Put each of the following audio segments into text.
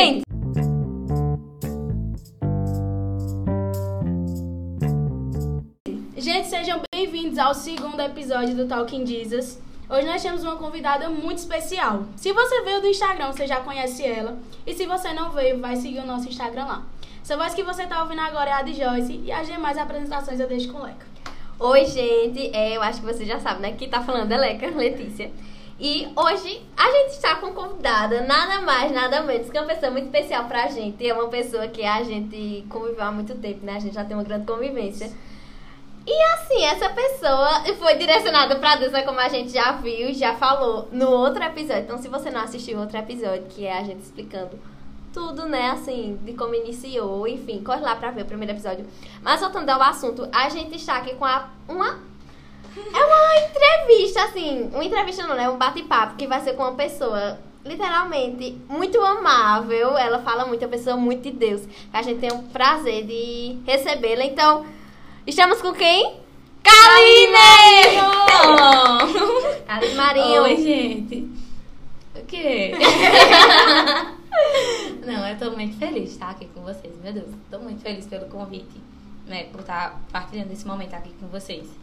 gente! Gente, sejam bem-vindos ao segundo episódio do Talking Jesus. Hoje nós temos uma convidada muito especial. Se você veio do Instagram, você já conhece ela. E se você não veio, vai seguir o nosso Instagram lá. Essa voz que você está ouvindo agora é a de Joyce e as demais apresentações eu deixo com o Leca. Oi, gente. É, eu acho que você já sabe, né? Quem tá falando é Leca, Letícia. E hoje a gente está com convidada, nada mais, nada menos que uma pessoa muito especial pra gente. É uma pessoa que a gente conviveu há muito tempo, né? A gente já tem uma grande convivência. E assim, essa pessoa foi direcionada pra né, como a gente já viu, já falou no outro episódio. Então, se você não assistiu o outro episódio, que é a gente explicando tudo, né, assim, de como iniciou, enfim, corre lá pra ver o primeiro episódio. Mas voltando ao assunto, a gente está aqui com a, uma. É uma entrevista, assim, uma entrevista não, né? Um bate-papo que vai ser com uma pessoa literalmente muito amável. Ela fala muito, é uma pessoa muito de Deus. A gente tem o prazer de recebê-la. Então, estamos com quem? Kaline! Kaline Marinho. Oi, gente. O quê? Não, eu tô muito feliz de estar aqui com vocês. Meu Deus, tô muito feliz pelo convite, né? Por estar partilhando esse momento aqui com vocês.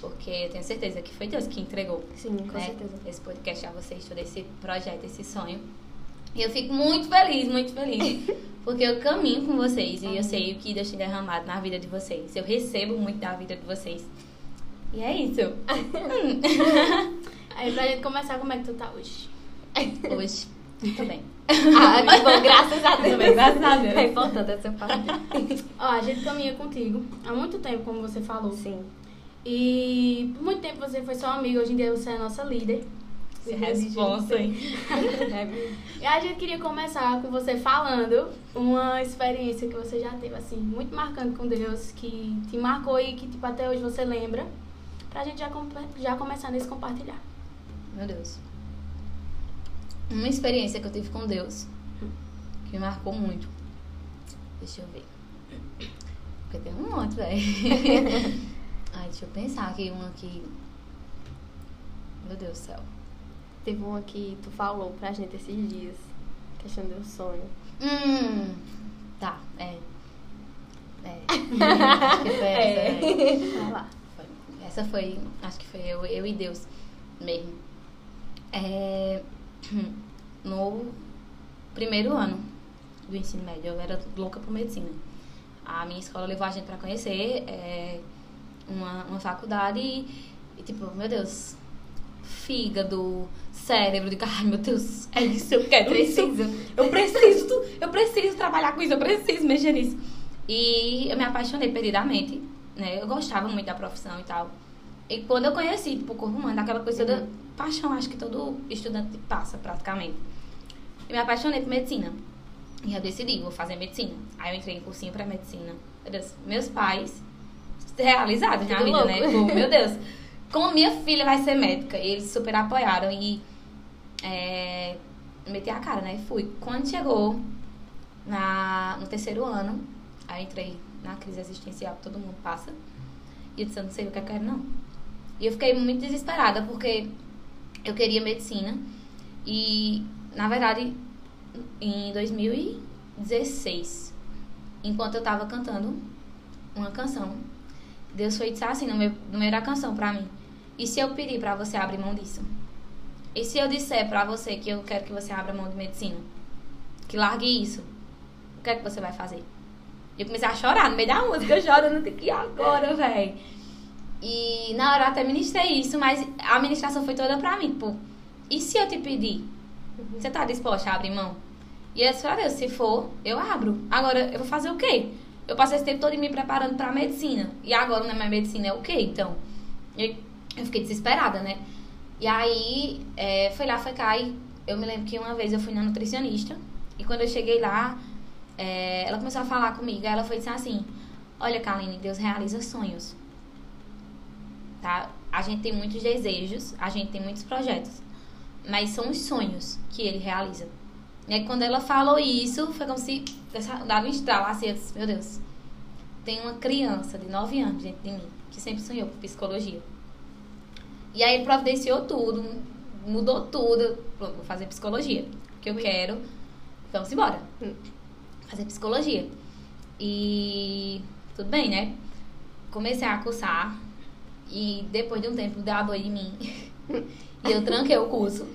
Porque eu tenho certeza que foi Deus que entregou Sim, com né, certeza. esse podcast a vocês, todo esse projeto, esse sonho. E eu fico muito feliz, muito feliz. Porque eu caminho com vocês e eu sei o que Deus tem derramado na vida de vocês. Eu recebo muito da vida de vocês. E é isso. Aí, pra gente começar, como é que tu tá hoje? Hoje, tô bem. Ah, que bom, graças a Deus. Também, graças a Deus. É importante essa parte. Ó, a gente caminha contigo há muito tempo, como você falou. Sim. E por muito tempo você foi só amiga, hoje em dia você é a nossa líder. Que responsa, hein? E a gente queria começar com você falando uma experiência que você já teve, assim, muito marcante com Deus, que te marcou e que, tipo, até hoje você lembra, pra gente já, já começar nesse compartilhar. Meu Deus. Uma experiência que eu tive com Deus que me marcou muito. Deixa eu ver. Porque tem um monte, velho. Ai, deixa eu pensar aqui, uma aqui. Meu Deus do céu. Teve uma que tu falou pra gente esses dias. Questão do sonho. Hum. Tá, é. É. acho que foi essa. é. Vai lá. Foi. Essa foi, acho que foi eu, eu e Deus mesmo. É, no primeiro ano do ensino médio, eu era louca por medicina. A minha escola levou a gente pra conhecer é, uma, uma faculdade e, e, tipo, meu Deus, fígado, cérebro, de ai meu Deus, é isso, eu quero isso. Eu preciso, eu preciso trabalhar com isso, eu preciso mexer nisso. E eu me apaixonei perdidamente, né? Eu gostava muito da profissão e tal. E quando eu conheci, tipo, o corpo humano, aquela coisa da paixão, acho que todo estudante passa, praticamente. Eu me apaixonei por medicina. E eu decidi, vou fazer medicina. Aí eu entrei em cursinho pra medicina. Meus pais realizados na vida, né? Tipo, meu Deus, como minha filha vai ser médica? E eles super apoiaram e é, meti a cara, né? Fui. Quando chegou na, no terceiro ano, aí entrei na crise existencial que todo mundo passa. E eu disse, eu não sei o que eu quero, não. E eu fiquei muito desesperada, porque eu queria medicina. E, na verdade, em 2016, enquanto eu tava cantando uma canção, Deus foi dizer assim no meu, no meio da canção pra mim. E se eu pedir pra você abrir mão disso? E se eu disser pra você que eu quero que você abra mão de medicina? Que largue isso? O que é que você vai fazer? Eu comecei a chorar no meio da música, eu chorando, tipo, e agora, velho? E na hora eu até ministrei isso, mas a ministração foi toda pra mim, tipo, e se eu te pedir? Você tá disposta a abrir mão? E eu disse pra Deus, se for, eu abro. Agora, eu vou fazer o quê? Eu passei esse tempo todo me preparando pra medicina. E agora na minha medicina é o quê, então? Eu, eu fiquei desesperada, né? E aí, é, foi lá, foi cá, e eu me lembro que uma vez eu fui na nutricionista. E quando eu cheguei lá, é, ela começou a falar comigo. Ela foi dizer assim: Olha, Kaline, Deus realiza sonhos. Tá? A gente tem muitos desejos, a gente tem muitos projetos. Mas são os sonhos que ele realiza. E aí, quando ela falou isso, foi como se dava um estralo assim. Eu disse: Meu Deus, tem uma criança de 9 anos dentro de mim que sempre sonhou com psicologia. E aí ele providenciou tudo, mudou tudo. Pronto, vou fazer psicologia. Porque eu quero vamos embora. Hum. Fazer psicologia. E tudo bem, né? Comecei a cursar e depois de um tempo deu a dor em mim. e eu tranquei o curso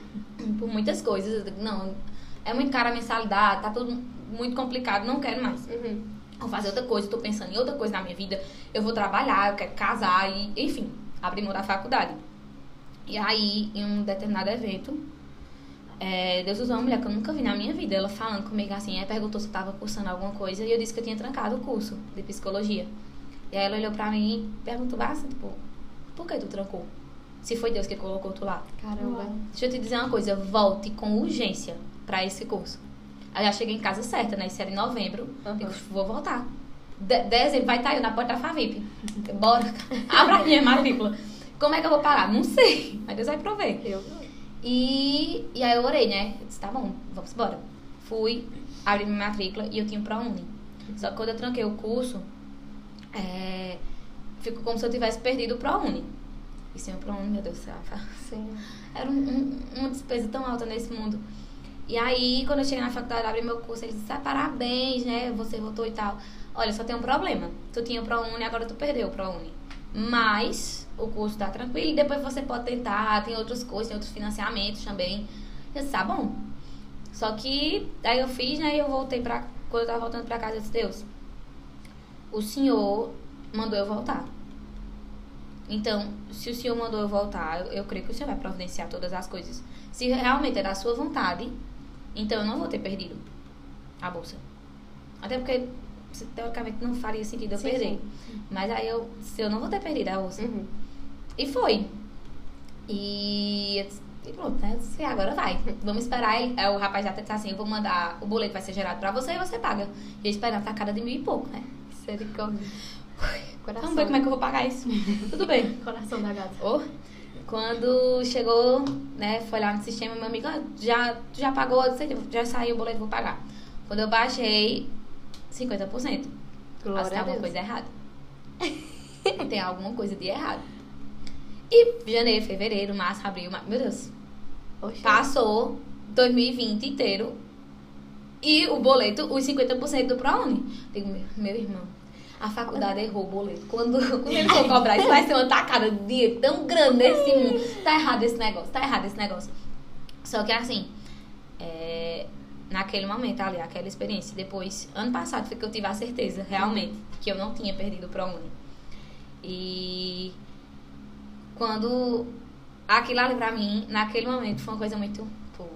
por muitas coisas. Não, é muito cara a mensalidade, tá tudo muito complicado, não quero mais. Uhum. Vou fazer outra coisa, tô pensando em outra coisa na minha vida. Eu vou trabalhar, eu quero casar e, enfim, abrir mão da faculdade. E aí, em um determinado evento, é, Deus usou uma mulher que eu nunca vi na minha vida. Ela falando comigo assim, aí perguntou se eu tava cursando alguma coisa e eu disse que eu tinha trancado o curso de psicologia. E aí ela olhou pra mim e perguntou assim, tipo, por que tu trancou? Se foi Deus que colocou tu lá. Caramba. Deixa eu te dizer uma coisa, volte com urgência pra esse curso. Aí já cheguei em casa certa, né? Isso era em novembro. Uhum. Digo, vou voltar. De dezembro vai estar eu na porta da Favip. Bora. Abra a minha matrícula. Como é que eu vou pagar? Não sei. Mas Deus vai prover. Eu. E, e aí eu orei, né? Eu disse, tá bom, vamos embora. Fui, abri minha matrícula e eu tinha o ProUni. Só que quando eu tranquei o curso, é, ficou como se eu tivesse perdido o ProUni. E sem o ProUni, meu Deus do céu. Sim. Era um, um- uma despesa tão alta nesse mundo. E aí, quando eu cheguei na faculdade, abri meu curso, eles disseram, ah, parabéns, né? Você voltou e tal. Olha, só tem um problema. Tu tinha o ProUni, agora tu perdeu o ProUni. Mas o curso tá tranquilo e depois você pode tentar, tem outras coisas, tem outros financiamentos também. Eu disse, tá bom. Só que aí eu fiz, né? E eu voltei pra. Quando eu tava voltando pra casa, eu disse, Deus, o senhor mandou eu voltar. Então, se o senhor mandou eu voltar, eu, eu creio que o senhor vai providenciar todas as coisas. Se realmente é da sua vontade, então eu não vou ter perdido a bolsa. Até porque, teoricamente, não faria sentido eu Sim, perder. Mas aí eu, se eu não vou ter perdido a bolsa. Uhum. E foi. E, e pronto, né? Agora vai. Vamos esperar. Ele, aí o rapaz já disse assim, eu vou mandar, o boleto vai ser gerado pra você e você paga. E eu esperando a tacada de mil e pouco, né? Misericórdia. Vamos ver como é que eu vou pagar isso. Tudo bem. Coração da gata. Oh, quando chegou, né, foi lá no sistema, meu amigo, ah, já, já pagou, já saiu o boleto, vou pagar. Quando eu baixei, 50%. Glória que tem alguma coisa errada. tem alguma coisa de errado. E janeiro, fevereiro, março, abril, maio, meu Deus. Oxe. Passou 2020 inteiro e o boleto, os 50% do ProUni. Digo, meu, meu irmão, a faculdade errou o boleto. Quando, quando eles vão cobrar, isso vai ser uma tacada de dinheiro tão grande nesse mundo. Tá errado esse negócio, tá errado esse negócio. Só que assim, é, naquele momento ali, aquela experiência, depois, ano passado foi que eu tive a certeza, realmente, que eu não tinha perdido o ProUni. E quando aquilo ali pra mim, naquele momento, foi uma coisa muito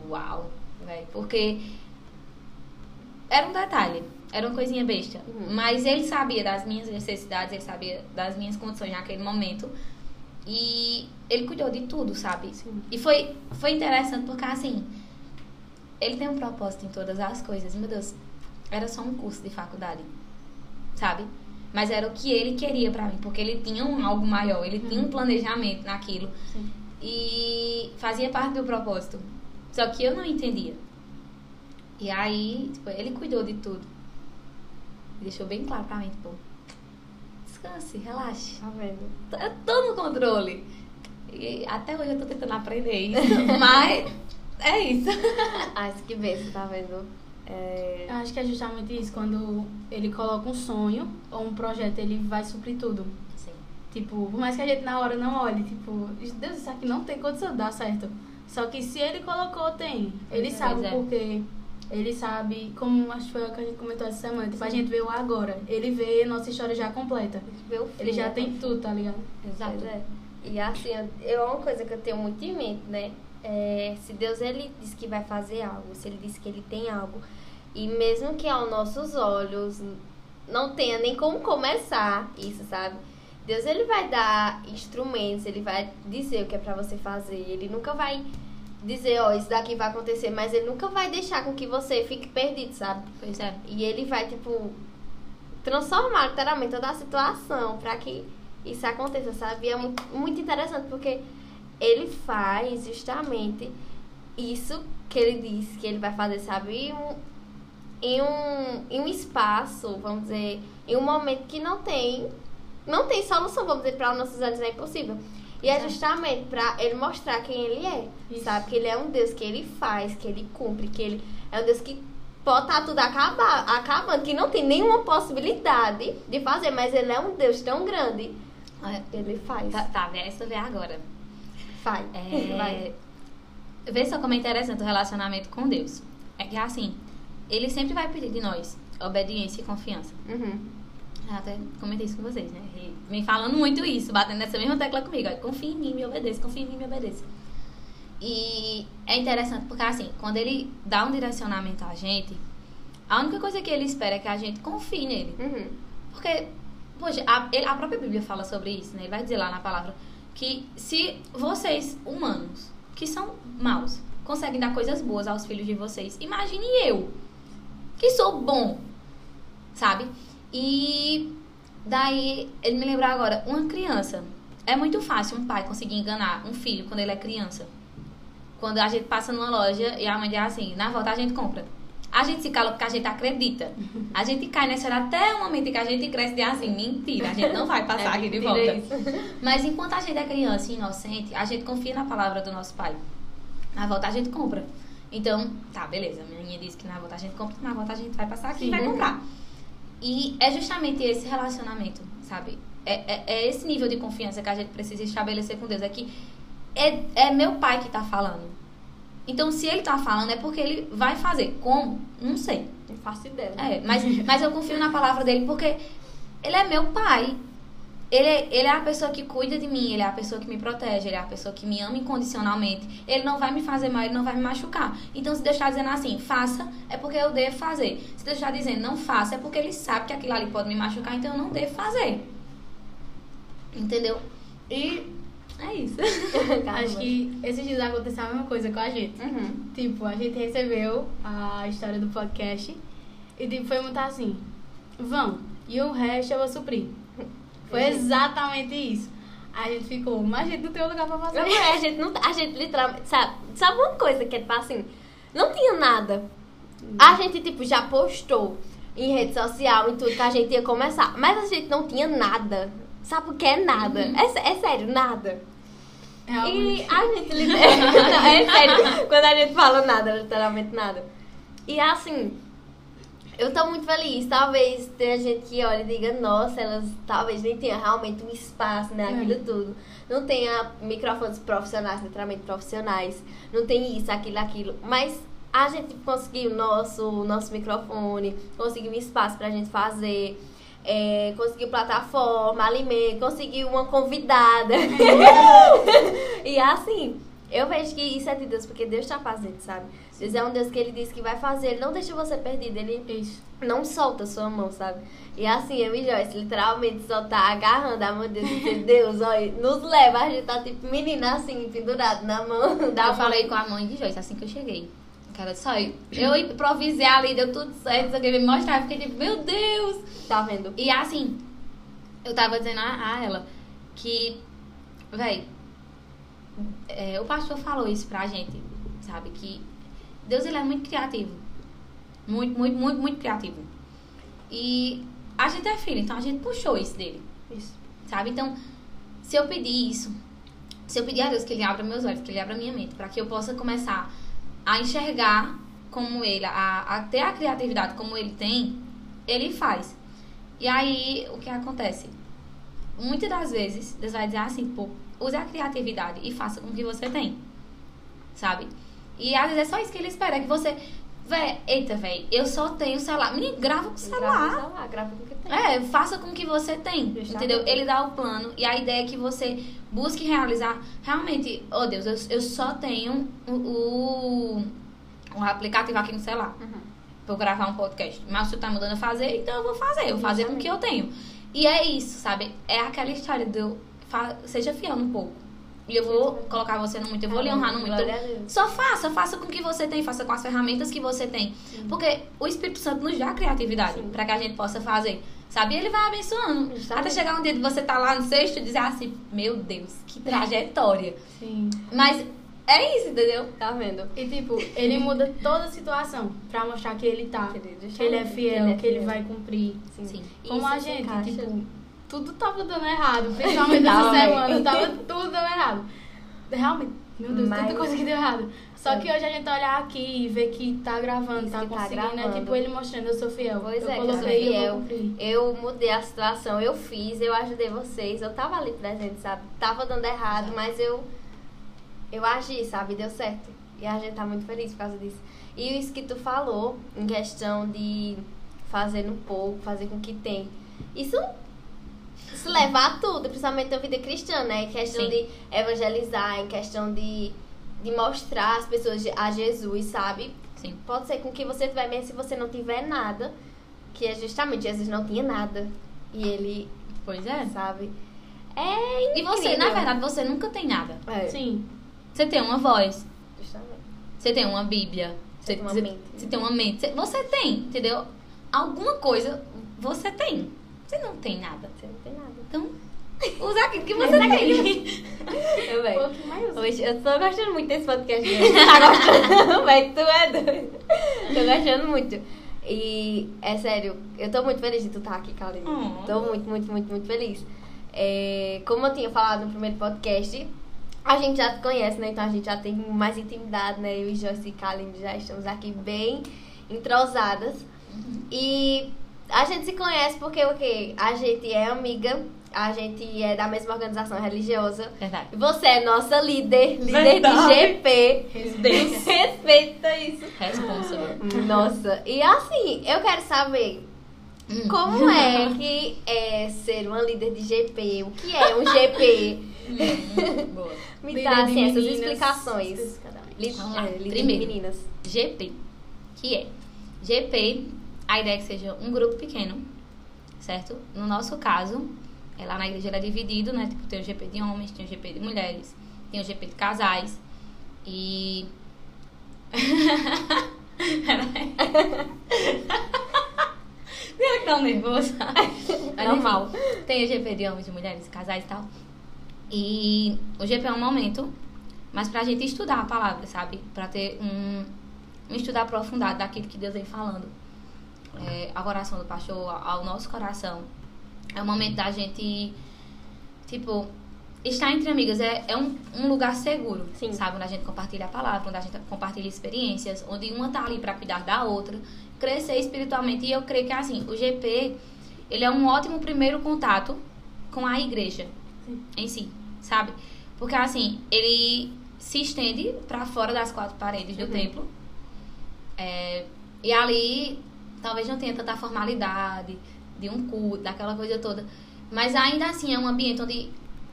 uau, velho. Porque era um detalhe, era uma coisinha besta. Uhum. Mas ele sabia das minhas necessidades, ele sabia das minhas condições naquele momento. E ele cuidou de tudo, sabe? Sim. E foi, foi interessante porque, assim, ele tem um propósito em todas as coisas. Meu Deus, era só um curso de faculdade, sabe? Mas era o que ele queria pra mim, porque ele tinha um algo maior, ele tinha um planejamento naquilo. Sim. E fazia parte do propósito. Só que eu não entendia. E aí, tipo, ele cuidou de tudo. Deixou bem claro pra mim, tipo, descanse, relaxe. Tá vendo? Eu tô no controle. E até hoje eu tô tentando aprender isso. Mas é isso. Ah, isso que benção, tá vendo? É... Eu acho que é justamente isso. Quando ele coloca um sonho ou um projeto, ele vai suprir tudo. Sim. Tipo, por mais que a gente na hora não olhe, tipo, Deus, isso aqui não tem condição de dar certo. Só que se ele colocou, tem. Ele Pois sabe é. o porquê. Ele sabe, como acho que foi o que a gente comentou essa semana, tipo, a gente vê o agora. Ele vê nossa história já completa. O fim, Ele já né? tem tudo, tá ligado? Exato. É. E assim, eu, eu- é uma coisa que eu tenho muito em mente, né? É, se Deus ele diz que vai fazer algo, se ele diz que ele tem algo, e mesmo que aos nossos olhos não tenha nem como começar isso, sabe? Deus ele vai dar instrumentos, ele vai dizer o que é pra você fazer, ele nunca vai dizer, ó, isso daqui vai acontecer, mas ele nunca vai deixar com que você fique perdido, sabe? Pois é. E ele vai, tipo, transformar literalmente toda a situação pra que isso aconteça, sabe? E é muito, muito interessante porque ele faz justamente isso que ele disse que ele vai fazer, sabe? Em um, em um, em um espaço, vamos dizer, em um momento que não tem, não tem solução, vamos dizer, para os nossos olhos é impossível. E é justamente pra ele mostrar quem ele é, Isso. sabe? Que ele é um Deus que ele faz, que ele cumpre, que ele é um Deus que pode estar tudo acabar, acabando, que não tem nenhuma possibilidade de fazer, mas ele é um Deus tão grande. Ele faz. Tá, tá, vê isso vê agora. Faz. Vai. É, vê só como é interessante o relacionamento com Deus. É que assim, ele sempre vai pedir de nós obediência e confiança. Uhum. Eu até comentei isso com vocês, né? E vem falando muito isso, batendo nessa mesma tecla comigo. Confia em mim, me obedeça, confia em mim, me obedeça. E é interessante porque, assim, quando ele dá um direcionamento a gente, a única coisa que ele espera é que a gente confie nele. Uhum. Porque, poxa, a, ele- a própria Bíblia fala sobre isso, né? Ele vai dizer lá na palavra que se vocês, humanos, que são maus, conseguem dar coisas boas aos filhos de vocês, imagine eu, que sou bom, sabe? E daí, ele me lembrou agora, uma criança. É muito fácil um pai conseguir enganar um filho quando ele é criança. Quando a gente passa numa loja e a mãe diz assim, na volta a gente compra. A gente se cala porque a gente acredita. A gente cai nessa hora até o momento em que a gente cresce e assim, mentira, a gente não vai passar É aqui de volta. isso. Mas enquanto a gente é criança e inocente, a gente confia na palavra do nosso pai. Na volta a gente compra. Então, tá, beleza. Minha mãe disse que na volta a gente compra, na volta a gente vai passar aqui e Sim. vai comprar. E é justamente esse relacionamento, sabe? É, é, é esse nível de confiança que a gente precisa estabelecer com Deus. É que é, é meu pai que tá falando. Então, se ele tá falando, é porque ele vai fazer. Como? Não sei. Não faço ideia. É, mas, mas eu confio na palavra dele porque ele é meu pai. Ele é, ele é a pessoa que cuida de mim, ele é a pessoa que me protege, ele é a pessoa que me ama incondicionalmente. Ele não vai me fazer mal, ele não vai me machucar. Então, se Deus está dizendo assim, faça, é porque eu devo fazer. Se Deus está dizendo não faça, é porque ele sabe que aquilo ali pode me machucar, então eu não devo fazer. Entendeu? E é isso. Acho que esses dias aconteceu a mesma coisa com a gente. Uhum. Tipo, a gente recebeu a história do podcast e tipo, foi muito assim, vão, e o resto eu vou suprir. Foi exatamente isso. A gente ficou, mas a gente não tem lugar pra fazer. Não é, a gente não. A gente literalmente. Sabe, sabe uma coisa que é tipo assim? Não tinha nada. A gente, tipo, já postou em rede social e tudo que a gente ia começar. Mas a gente não tinha nada. Sabe o que é nada? É, sé- é sério, nada. E Realmente. a gente literalmente. É sério. Quando a gente fala nada, literalmente nada. E assim. Eu tô muito feliz. Talvez tenha gente que olha e diga, nossa, elas talvez nem tenha realmente um espaço, né? Aquilo É. tudo. Não tenha microfones profissionais, literalmente profissionais. Não tem isso, aquilo, aquilo. Mas a gente conseguiu nosso, nosso microfone, conseguiu um espaço pra gente fazer. é, conseguiu plataforma, alimento, conseguiu uma convidada. e assim, eu vejo que isso é de Deus, porque Deus tá fazendo, sabe? Deus é um Deus que ele disse que vai fazer, ele não deixa você perdido, ele Isso. não solta a sua mão, sabe? E assim, eu e Joyce, literalmente só tá agarrando a mão de Deus e dizer, Deus, olha, nos leva, a gente tá tipo menina assim, pendurado na mão da eu falei com a mãe de Joyce assim que eu cheguei. Cara, só eu, eu improvisei ali, deu tudo certo, só que me mostrar, fiquei tipo, meu Deus! Tá vendo? E assim, eu tava dizendo a, a ela que, véi, é, o pastor falou isso pra gente, sabe? Que Deus ele é muito criativo. Muito, muito, muito, muito criativo. E a gente é filho, então a gente puxou isso dele, Isso. sabe? Então, se eu pedir isso, se eu pedir a Deus que ele abra meus olhos, que ele abra minha mente, para que eu possa começar a enxergar como ele, a, a ter a criatividade como ele tem, ele faz. E aí, o que acontece? Muitas das vezes, Deus vai dizer assim, pô, use a criatividade e faça com o que você tem. Sabe? E às vezes é só isso que ele espera, é que você. Véi, eita, véi, eu só tenho celular. Menino, grava com o celular. Grava o celular, grava com o que tem. É, faça com o que você tem, Justamente. entendeu? Ele dá o plano e a ideia é que você busque realizar. Realmente, oh Deus, eu, eu só tenho o, o, o aplicativo aqui no celular Uhum. pra eu gravar um podcast. Mas você tá mandando eu fazer, então eu vou fazer. Eu vou fazer com o que eu tenho. E é isso, sabe? É aquela história do seja fiel no pouco. E eu vou colocar você no muito, eu vou lhe honrar no muito. Só faça, faça com o que você tem, faça com as ferramentas que você tem. Porque o Espírito Santo nos dá criatividade pra que a gente possa fazer. Sabe? E ele vai abençoando. Justamente. Até chegar um dia de você tá lá no sexto e dizer assim, meu Deus, que trajetória. Sim. Mas é isso, entendeu? Tá vendo? E tipo, ele muda toda a situação pra mostrar que ele tá. Que ele- Que ele é fiel, é que ele fiel. vai cumprir. Sim. Sim. Como Isso a se gente, tipo, tudo tava dando errado. Principalmente essa semana, tava tudo dando errado. Realmente, Meu Deus, Mas- tanta coisa que deu errado. Só que hoje a gente olhar aqui e ver que tá gravando, Isso tá tá conseguindo, é gravando. tipo ele mostrando, eu sou fiel. Pois eu é, eu coloquei eu fiel. cumprir. Eu mudei a situação, eu fiz, eu ajudei vocês, eu tava ali presente, sabe? Tava dando errado, mas eu eu agi, sabe? Deu certo. E a gente tá muito feliz por causa disso. E isso que tu falou, em questão de fazer no pouco, fazer com que tem. Isso isso leva a tudo, principalmente na vida cristã, né? Em questão Sim. de evangelizar, em questão de, de mostrar as pessoas a Jesus, sabe? Sim. Pode ser com que você tiver, mesmo se você não tiver nada, que é justamente Jesus não tinha nada. E ele, Pois é. sabe? É E incrível. você, na verdade, você nunca tem nada. É, Sim. Você tem uma voz, justamente. você tem uma Bíblia, você, tem uma você- mente. você tem uma mente. Você- Você tem, entendeu? Alguma coisa você tem. Você não tem nada. Você não tem nada. Então, usa aquilo que você tem. Eu, Um véi, pouquinho mais. Hoje, eu tô gostando muito desse podcast. Tá gostando? Véi, tu é doido. Tô gostando muito. E, é sério, eu tô muito feliz de tu estar aqui, Kaline. Oh. Tô muito, muito, muito, muito feliz. É, como eu tinha falado no primeiro podcast, a gente já se conhece, né? Então a gente já tem mais intimidade, né? Eu e Joyce e Kaline já estamos aqui bem entrosadas. E a gente se conhece porque o quê? A gente é amiga, a gente é da mesma organização religiosa. Verdade. Você é nossa líder, líder Verdade. de GP. Respeita isso. Responsável. Nossa, e assim, eu quero saber Hum. como é que é ser uma líder de GP? O que é um GP? Hum, boa. Me Líder dá assim, essas explicações. é, líder Primeiro. de meninas. GP, que é GP, a ideia é que seja um grupo pequeno, certo? No nosso caso, é lá na igreja ela é dividido, né? Tipo, tem o GP de homens, tem o GP de mulheres, tem o GP de casais e Ela que tá nervosa. Mas, Normal. enfim, Tem o GP de homens, de mulheres, casais e tal. E o GP é um momento, mas pra gente estudar a palavra, sabe? Pra ter um, um estudo aprofundado daquilo que Deus vem falando. É, ao coração do pastor, ao nosso coração. É o momento da gente, tipo, estar entre amigas é, é um, um lugar seguro, Sim. sabe? Onde a gente compartilha a palavra, onde a gente compartilha experiências, onde uma tá ali pra cuidar da outra, crescer espiritualmente. E eu creio que, assim, o GP, ele é um ótimo primeiro contato com a igreja Sim. em si, sabe? Porque, assim, ele se estende pra fora das quatro paredes do Uhum. templo. É, e ali, talvez não tenha tanta formalidade de um culto, daquela coisa toda. Mas ainda assim é um ambiente onde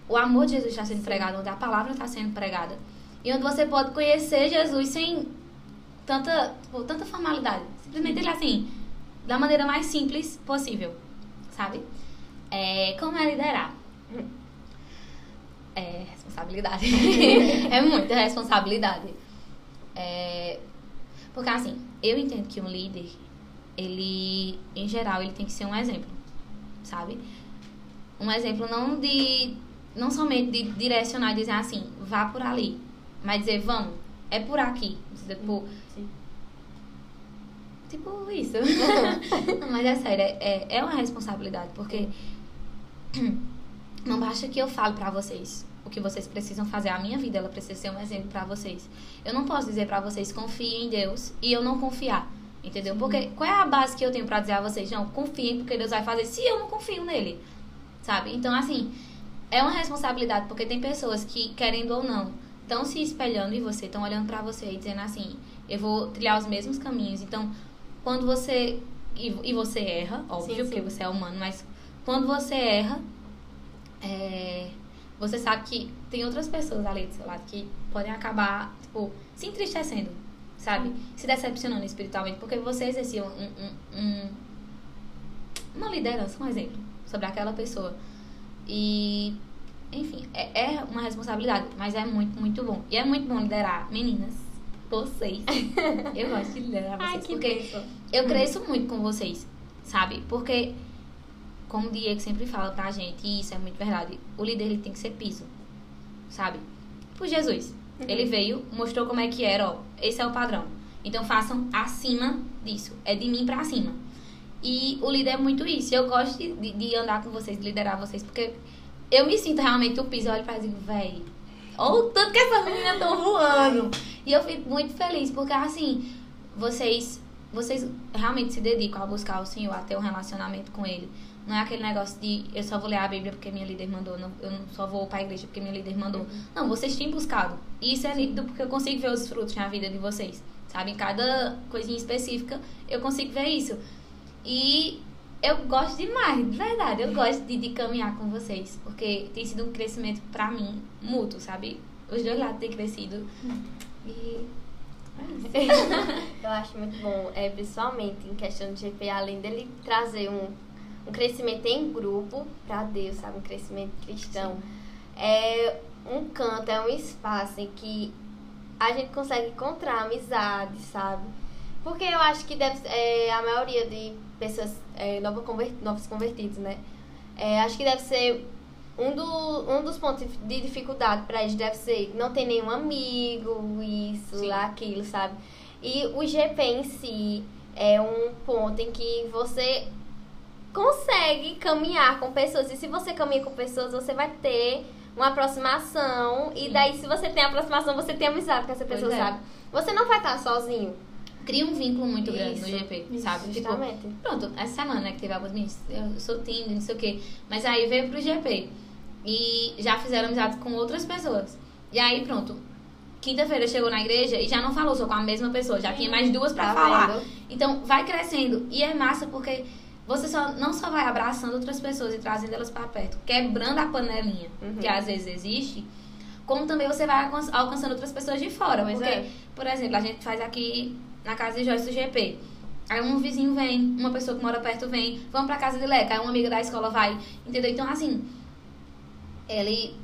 o amor de Jesus está sendo pregado, onde a palavra está sendo pregada. E onde você pode conhecer Jesus sem tanta, tipo, tanta formalidade. Simplesmente ele assim, da maneira mais simples possível, sabe? É, como é liderar? É responsabilidade. é muita responsabilidade. É, porque assim, eu entendo que um líder, ele, em geral, ele tem que ser um exemplo, sabe? Um exemplo não de, não somente de direcionar e dizer assim, vá por ali, mas dizer, vamos, é por aqui. Tipo, Sim. tipo isso. mas é sério, é, é uma responsabilidade, porque não basta que eu fale pra vocês o que vocês precisam fazer. A minha vida, ela precisa ser um exemplo pra vocês. Eu não posso dizer pra vocês, confiem em Deus, e eu não confiar. Entendeu? Porque qual é a base que eu tenho pra dizer a vocês? Não, confiem porque Deus vai fazer se eu não confio nele. Sabe? Então, assim, é uma responsabilidade, porque tem pessoas que, querendo ou não, estão se espelhando em você, estão olhando pra você e dizendo assim, eu vou trilhar os mesmos caminhos. Então, quando você. E, e você erra, óbvio, Sim, porque sim. você é humano, mas quando você erra, é, você sabe que tem outras pessoas ali do seu lado que podem acabar, tipo, se entristecendo, sabe? Se decepcionando espiritualmente, porque você exercia um, um- um- uma liderança, um exemplo, sobre aquela pessoa. E, enfim, é, é uma responsabilidade, mas é muito, muito bom. E é muito bom liderar meninas, vocês. Eu gosto de liderar vocês, Ai, que porque bênção. eu cresço muito com vocês, sabe? Porque, como o Diego sempre fala pra gente, e isso é muito verdade, o líder ele tem que ser piso, sabe? Por Jesus. Ele veio, mostrou como é que era, ó, esse é o padrão. Então façam acima disso, é de mim pra cima. E o líder é muito isso. Eu gosto de, de- andar com vocês, de liderar vocês, porque eu me sinto realmente o piso. Eu olho pra e digo, véi, Olha o tanto que essas meninas estão voando. E eu fico muito feliz, porque assim, vocês, vocês realmente se dedicam a buscar o Senhor, a ter um relacionamento com Ele. Não é aquele negócio de eu só vou ler a Bíblia porque minha líder mandou, não, eu não só vou para a igreja porque minha líder mandou. Não, vocês têm buscado. E isso é nítido porque eu consigo ver os frutos na vida de vocês. Sabe? Em cada coisinha específica, eu consigo ver isso. E eu gosto demais, de verdade. Eu gosto de, de caminhar com vocês. Porque tem sido um crescimento pra mim mútuo, sabe? Os dois lados têm crescido. E. é isso. Eu acho muito bom, é, principalmente em questão de GP, além dele trazer um, um crescimento em grupo para Deus, sabe? Um crescimento cristão. É um canto, é um espaço em que a gente consegue encontrar amizade, sabe? Porque eu acho que deve, é, a maioria de pessoas, é, nova conver- novos convertidos, né? É, acho que deve ser um, do, um dos pontos de dificuldade para eles deve ser não ter nenhum amigo, isso, Sim. aquilo, sabe? E o GP em si é um ponto em que você consegue caminhar com pessoas. E se você caminha com pessoas, você vai ter uma aproximação. E daí, se você tem aproximação, você tem amizade com essa pessoa, é. sabe? Você não vai estar sozinho. Cria um vínculo muito grande no Isso, GP, isso, sabe? Tipo, Justamente. Pronto, essa semana né, que teve alguns meninos, eu sou tímida, não sei o quê. Mas aí veio pro GP. E já fizeram amizade com outras pessoas. E aí, pronto. Quinta-feira chegou na igreja e já não falou só com a mesma pessoa, já tinha mais duas pra Tá falar. vendo? Então, vai crescendo. E é massa porque você só, não só vai abraçando outras pessoas e trazendo elas pra perto, quebrando a panelinha, Uhum. que às vezes existe, como também você vai alcan- alcançando outras pessoas de fora. Pois porque, é. por exemplo, a gente faz aqui na casa de Joyce do GP. Aí um vizinho vem, uma pessoa que mora perto vem, vamos pra casa de Leca, aí uma amiga da escola vai, entendeu? Então, assim, ele,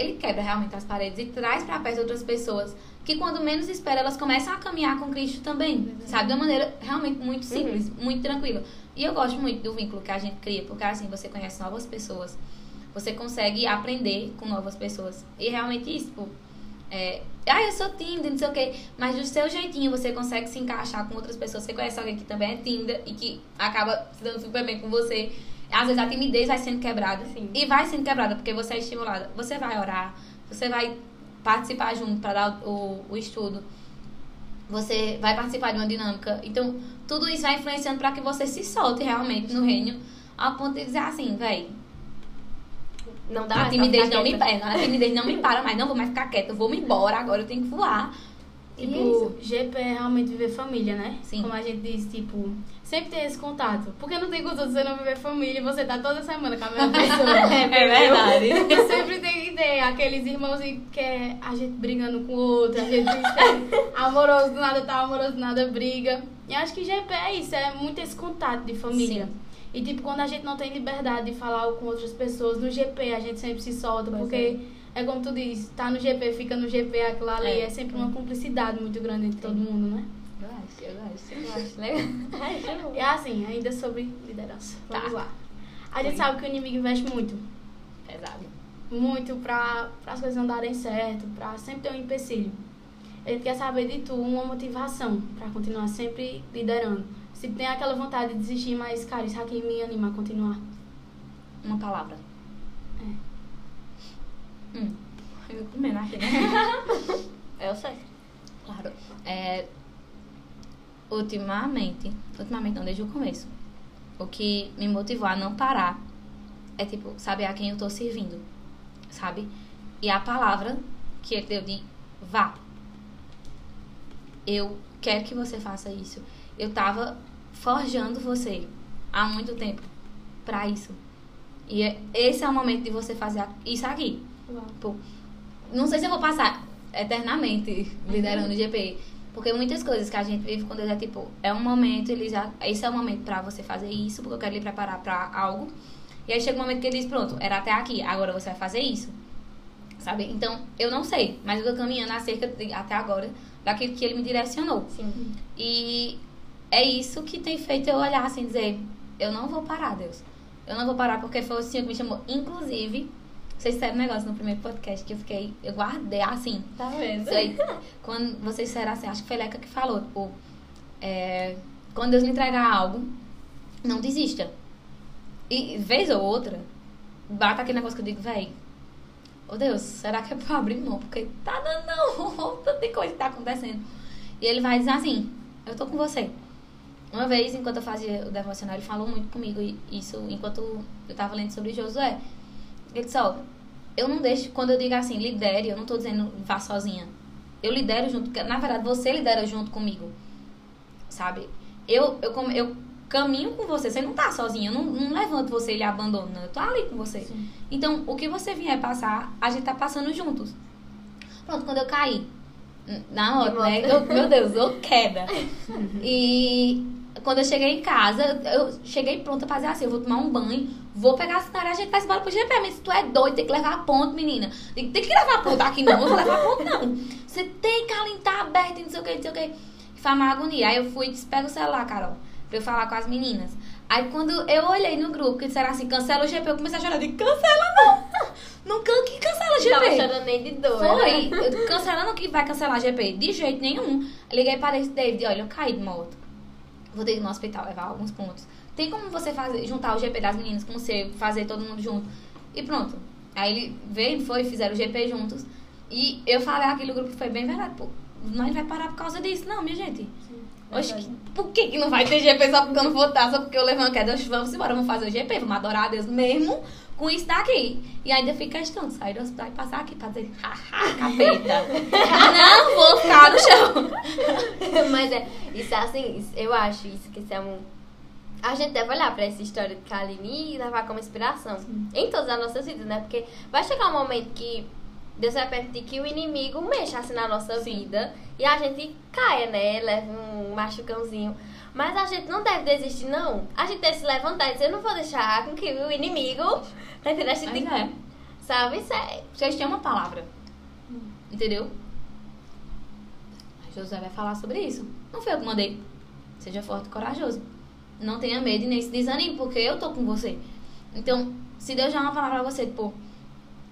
ele quebra realmente as paredes e traz pra perto outras pessoas que quando menos espera, elas começam a caminhar com Cristo também, sabe? De uma maneira realmente muito simples, muito tranquila. E eu gosto muito do vínculo que a gente cria, porque assim, você conhece novas pessoas, você consegue aprender com novas pessoas. E realmente isso, tipo, é, ah, eu sou tímida, não sei o quê, mas do seu jeitinho você consegue se encaixar com outras pessoas. Você conhece alguém que também é tímida e que acaba se dando super bem com você. Às vezes a timidez vai sendo quebrada. Sim. E vai sendo quebrada porque você é estimulada. Você vai orar, você vai participar junto para dar o, o estudo. Você vai participar de uma dinâmica. Então, tudo isso vai influenciando para que você se solte realmente no reino. Ao ponto de dizer assim, véi, Não dá a timidez não me quieta. para, a timidez não me para mais, não vou mais ficar quieta, eu vou me embora, agora eu tenho que voar. É Tipo, isso. GP é realmente viver família, né? Sim. Como a gente diz, tipo, sempre tem esse contato. Porque não tem condição de você não viver família e você tá toda semana com a mesma pessoa. É verdade. E sempre tem que ter aqueles irmãos que é a gente brigando com o outro, a gente tem amoroso do nada tá amoroso do nada briga. E acho que GP é isso, é muito esse contato de família. Sim. E tipo, quando a gente não tem liberdade de falar com outras pessoas, no GP a gente sempre se solta, Pois porque é. Como tu diz, tá no GP, fica no GP, aquilo ali, É. é, sempre uma cumplicidade muito grande entre todo mundo, né? Eu acho, eu acho. Eu acho legal. E assim, ainda sobre liderança. Vamos Tá. lá. A gente Oi. sabe que o inimigo investe muito. Pesado. Muito pra, pra as coisas não darem certo, pra sempre ter um empecilho. Gente quer saber de tu uma motivação pra continuar sempre liderando. Se tem aquela vontade de desistir, mas, cara, isso aqui me anima a continuar. Uma palavra. É. Hum. Eu comendo aqui, né? Eu sei. Claro. É, ultimamente, ultimamente não, desde o começo, o que me motivou a não parar é, tipo, saber a quem eu tô servindo, sabe? E a palavra que ele deu de vá. Eu quero que você faça isso. Eu tava forjando você há muito tempo pra isso. E é- esse é o momento de você fazer isso aqui. Não sei se eu vou passar eternamente liderando o GP. Porque muitas coisas que a gente vive com Deus é tipo, é um momento, ele já. Esse é o momento pra você fazer isso, porque eu quero lhe preparar pra algo. E aí chega um momento que ele diz, pronto, era até aqui, agora você vai fazer isso. Sabe? Então, eu não sei, mas eu tô caminhando acerca de, até agora daquilo que ele me direcionou. Sim. E é isso que tem feito eu olhar assim e dizer, eu não vou parar, Deus. Eu não vou parar porque foi o Senhor que me chamou. Inclusive, vocês disseram um negócio no primeiro podcast que eu fiquei, eu guardei assim. Tá vendo? Aí, quando vocês disseram assim, acho que foi Leca que falou, tipo, é, quando Deus lhe entregar algo, não desista. E vez ou outra, bata aquele negócio que eu digo, véi, Ô Deus, será que é pra abrir mão? Porque tá dando não, tanta coisa que tá acontecendo. E ele vai dizer assim, eu tô com você. Uma vez, enquanto eu fazia o devocional, ele falou muito comigo, isso enquanto eu tava lendo sobre Josué. Ele disse, ó, eu não deixo, quando eu digo assim, lidere, eu não tô dizendo vá sozinha. Eu lidero junto, na verdade, você lidera junto comigo. Sabe? Eu, eu, eu caminho com você, você não tá sozinha, eu não, não levanto você e lhe abandono, eu tô ali com você. Sim. Então, o que você vier passar, a gente tá passando juntos. Pronto, quando eu caí, na hora, né? Eu, meu Deus, eu queda. E quando eu cheguei em casa, eu cheguei pronta pra fazer assim, eu vou tomar um banho, vou pegar a cenária e a gente vai embora pro GP. Mas se tu é doido, tem que levar a ponto, menina. Tem, tem que levar a ponto aqui não, não vou levar a ponto não. Você tem que alintar aberto e não sei o que, não sei o que. Foi uma agonia. Aí eu fui e disse, pega o celular, Carol, pra eu falar com as meninas. Aí quando eu olhei no grupo, que disseram assim, cancela o GP, eu comecei a chorar. Eu cancela não! Não can- que cancela o Não tava GP? chorando nem de dor. Foi. né? Cancelando que vai cancelar GP. De jeito nenhum. Liguei para esse David, olha, eu caí de moto. Vou ter que ir no hospital levar alguns pontos. Tem como você fazer, juntar o GP das meninas com você, fazer todo mundo junto? E pronto. Aí ele veio, foi, fizeram o GP juntos. E eu falei aquele grupo foi bem verdade. Pô, nós vai parar por causa disso. Não, minha gente. Oxe, que- por que, que não vai ter GP só porque eu não vou estar, só porque eu levo uma queda? Oxe, Vamos embora, vamos fazer o GP, vamos adorar a Deus mesmo com isso daqui. E ainda fica questão de sair do hospital e passar aqui pra dizer, haha, capeta. não vou ficar no chão. Mas é, isso é assim, isso- eu acho isso que isso é um. A gente deve olhar pra essa história de Kaline e levar como inspiração em todas as nossas vidas, né? Porque vai chegar um momento que Deus vai permitir que o inimigo mexa assim na nossa vida e a gente caia, né? Leve um machucãozinho. Mas a gente não deve desistir, não. A gente deve se levantar e dizer, eu não vou deixar com que o inimigo. Tá entendendo? A gente tem é. Sabe? Isso é. Vocês têm uma palavra. Entendeu? Aí Josué vai falar sobre isso. Não foi eu que mandei. Seja forte e corajoso. Não tenha medo e nem se desanime, porque eu tô com você. Então, se Deus já uma palavra pra você, pô,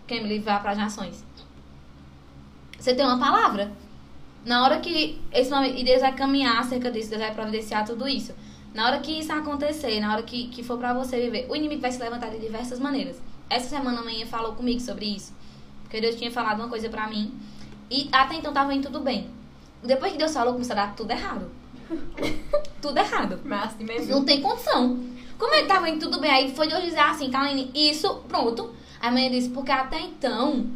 quem me livrar para as nações? Você tem uma palavra. Na hora que esse momento, e Deus vai caminhar acerca disso, Deus vai providenciar tudo isso. Na hora que isso acontecer, na hora que, que for pra você viver, o inimigo vai se levantar de diversas maneiras. Essa semana a manhã falou comigo sobre isso. Porque Deus tinha falado uma coisa pra mim. E até então tava indo tudo bem. Depois que Deus falou, começou a dar tudo errado. tudo errado. Mas mesmo. Não tem condição. Como é que tava indo tudo bem? Aí foi Deus dizer assim, Kaline, isso, pronto. Aí a mãe disse, porque até então,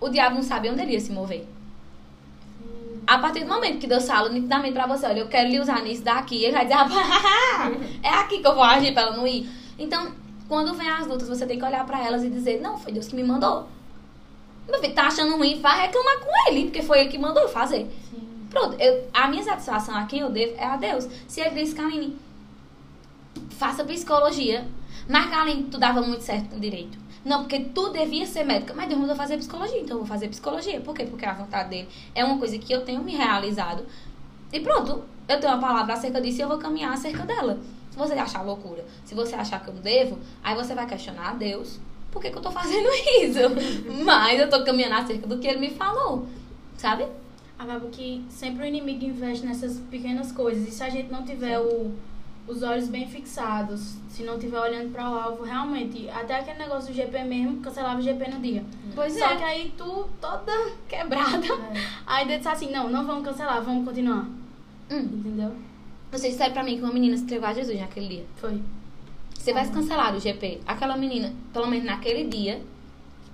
o diabo não sabia onde ele ia se mover. A partir do momento que Deus fala nitidamente pra você, olha, eu quero lhe usar nisso daqui, ele vai dizer, ah, é aqui que eu vou agir pra ela não ir. Então, quando vem as lutas, você tem que olhar pra elas e dizer, não, foi Deus que me mandou. Meu filho, tá achando ruim, vai reclamar com ele, porque foi ele que mandou fazer. Pronto, eu- a minha satisfação a quem eu devo é a Deus. Se ele disse, Kaline, faça psicologia. Mas, Kaline, tu dava muito certo com direito. Não, porque tu devia ser médica. Mas Deus mandou fazer psicologia, então eu vou fazer psicologia. Por quê? Porque a vontade dele é uma coisa que eu tenho me realizado. E pronto, eu tenho uma palavra acerca disso e eu vou caminhar acerca dela. Se você achar loucura, se você achar que eu não devo, aí você vai questionar a Deus. Por que, que eu tô fazendo isso? Mas eu tô caminhando acerca do que ele me falou. Sabe? Acaba que sempre o inimigo investe nessas pequenas coisas. E se a gente não tiver o, os olhos bem fixados, se não tiver olhando para o alvo, realmente, até aquele negócio do GP mesmo, cancelava o GP no dia. Pois Só é. que aí tu, toda quebrada, aí Deus disse assim, não, não vamos cancelar, vamos continuar. Hum. Entendeu? Você disseram pra mim que uma menina se entregou a Jesus naquele dia. Foi. Você vai se cancelar o GP. Aquela menina, pelo menos naquele dia,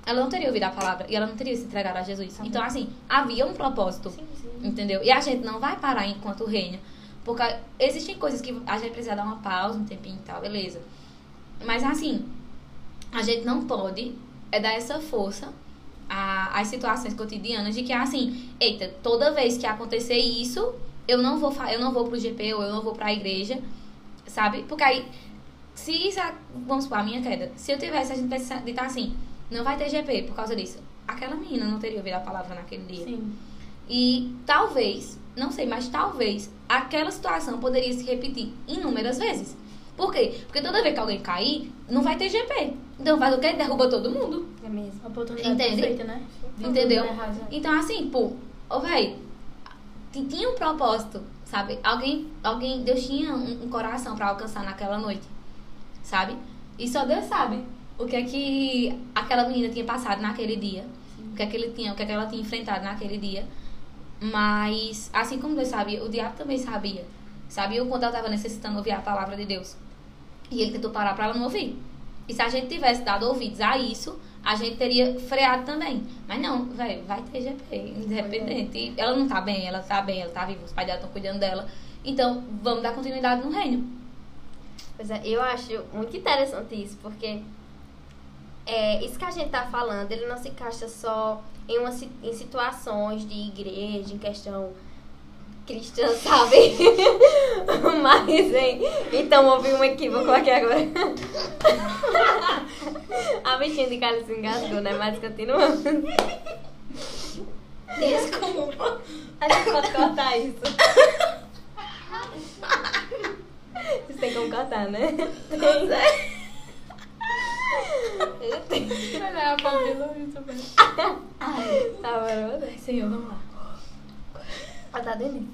ela não teria ouvido a palavra e ela não teria se entregado a Jesus. Então, assim, havia um propósito. Sim, sim. Entendeu? E a gente não vai parar enquanto reina. Porque existem coisas que a gente precisa dar uma pausa, um tempinho e tal, beleza. Mas assim, a gente não pode é dar essa força às situações cotidianas de que assim, eita, toda vez que acontecer isso, eu não vou, eu não vou pro GP ou eu não vou pra igreja, sabe? Porque aí, se isso, vamos supor, a minha queda, se eu tivesse, a gente tivesse dito assim, não vai ter GP por causa disso. Aquela menina não teria ouvido a palavra naquele dia. Sim. E talvez, não sei, mas talvez aquela situação poderia se repetir inúmeras vezes. Por quê? Porque toda vez que alguém cair, não vai ter GP. Então faz o quê? Derruba todo mundo. É mesmo. A oportunidade Entende? perfeita, né? Entendeu? Então, assim, pô, ô véi, ti- tinha um propósito, sabe? Alguém, alguém, Deus tinha um, um coração pra alcançar naquela noite, sabe? E só Deus sabe o que é que aquela menina tinha passado naquele dia. que é que ele tinha, o que é que ela tinha enfrentado naquele dia. Mas, assim como Deus sabia, o diabo também sabia. Sabia o quanto ela estava necessitando ouvir a palavra de Deus. E ele tentou parar para ela não ouvir. E se a gente tivesse dado ouvidos a isso, a gente teria freado também. Mas não, velho, vai ter GP, independente. E ela não tá bem, ela tá bem, ela tá viva, os pais dela estão cuidando dela. Então, vamos dar continuidade no reino. Pois é, eu acho muito interessante isso, porque é, isso que a gente tá falando, ele não se encaixa só em, uma, em situações de igreja, em questão cristã, sabe? Mas, hein? Então, houve um equívoco aqui agora. a bichinha de cara se engasgou, né? Mas continuando. Desculpa. A gente pode cortar isso. Isso tem como cortar, né? Mas a Pamela, isso mesmo. Tá, bora, bora. Senhor, vamos lá. Ah, tá delícia.